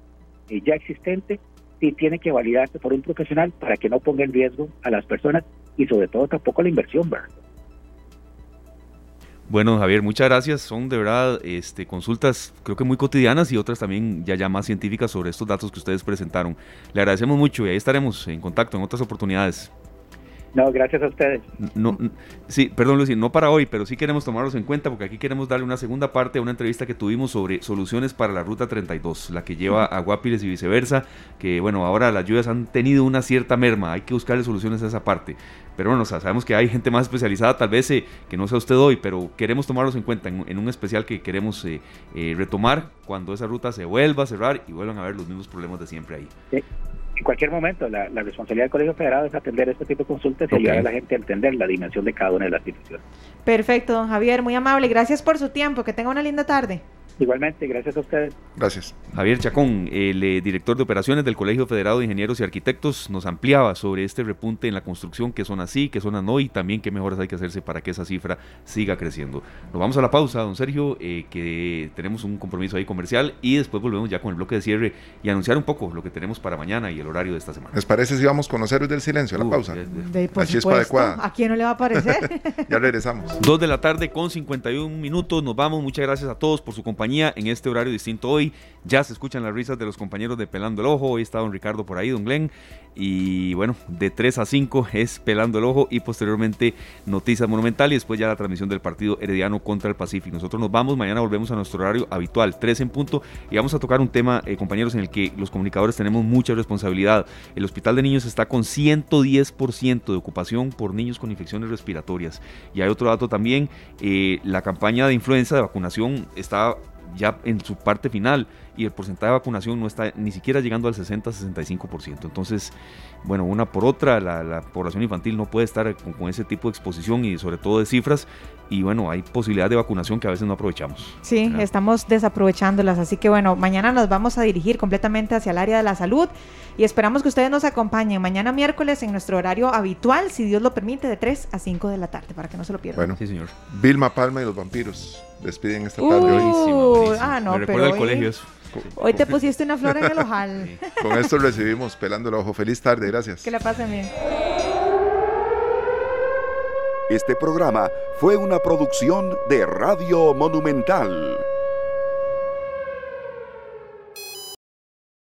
ya existente, sí tiene que validarse por un profesional para que no ponga en riesgo a las personas y sobre todo tampoco la inversión, ¿verdad? Bueno, Javier, muchas gracias. Son de verdad este, consultas creo que muy cotidianas y otras también ya, ya más científicas sobre estos datos que ustedes presentaron. Le agradecemos mucho y ahí estaremos en contacto en otras oportunidades. No, gracias a ustedes. No, sí, perdón Lucy, no para hoy, pero sí queremos tomarlos en cuenta porque aquí queremos darle una segunda parte a una entrevista que tuvimos sobre soluciones para la Ruta 32, la que lleva a Guapiles y viceversa, que bueno, ahora las lluvias han tenido una cierta merma, hay que buscarle soluciones a esa parte. Pero bueno, sabemos que hay gente más especializada, tal vez eh, que no sea usted hoy, pero queremos tomarlos en cuenta en, un especial que queremos eh, eh, retomar cuando esa ruta se vuelva a cerrar y vuelvan a ver los mismos problemas de siempre ahí. Sí en cualquier momento, la, responsabilidad del Colegio Federado es atender este tipo de consultas y ayudar a la gente a entender la dimensión de cada una de las situaciones. Perfecto, don Javier, muy amable. Gracias por su tiempo. Que tenga una linda tarde. Igualmente, gracias a ustedes. Gracias. Javier Chacón, el eh, director de operaciones del Colegio Federado de Ingenieros y Arquitectos, nos ampliaba sobre este repunte en la construcción, qué son así, qué zonas no y también qué mejoras hay que hacerse para que esa cifra siga creciendo. Nos vamos a la pausa, don Sergio, eh, que tenemos un compromiso ahí comercial y después volvemos ya con el bloque de cierre y anunciar un poco lo que tenemos para mañana y el horario de esta semana. ¿Les parece si vamos con los héroes del silencio a la pausa? De, por chispa adecuada. ¿A quién no le va a parecer? ya regresamos. Dos de la tarde con 51 minutos. Nos vamos. Muchas gracias a todos por su compañía en este horario distinto hoy. Ya se escuchan las risas de los compañeros de Pelando el Ojo. Hoy está don Ricardo por ahí, don Glenn. Y bueno, de 3 a 5 es Pelando el Ojo y posteriormente Noticias Monumental y después ya la transmisión del partido Herediano contra el Pacífico. Nosotros nos vamos, mañana volvemos a nuestro horario habitual, 3 en punto, y vamos a tocar un tema, eh, compañeros, en el que los comunicadores tenemos mucha responsabilidad. El Hospital de Niños está con 110% de ocupación por niños con infecciones respiratorias. Y hay otro dato también, eh, la campaña de influenza de vacunación está ya en su parte final y el porcentaje de vacunación no está ni siquiera llegando al 60-65%. Entonces, bueno, una por otra, la, población infantil no puede estar con, ese tipo de exposición y sobre todo de cifras. Y bueno, hay posibilidad de vacunación que a veces no aprovechamos. Sí, estamos desaprovechándolas. Así que bueno, mañana nos vamos a dirigir completamente hacia el área de la salud y esperamos que ustedes nos acompañen mañana miércoles en nuestro horario habitual, si Dios lo permite, de 3 a 5 de la tarde, para que no se lo pierdan. Bueno, sí, señor. Vilma Palma y los vampiros despiden esta tarde. hoy. Ah, no, Me recuerda el colegio eso. Hoy te pusiste una flor en el ojal. Con esto recibimos pelando el ojo. Feliz tarde, gracias. Que la pasen bien. Este programa fue una producción de Radio Monumental.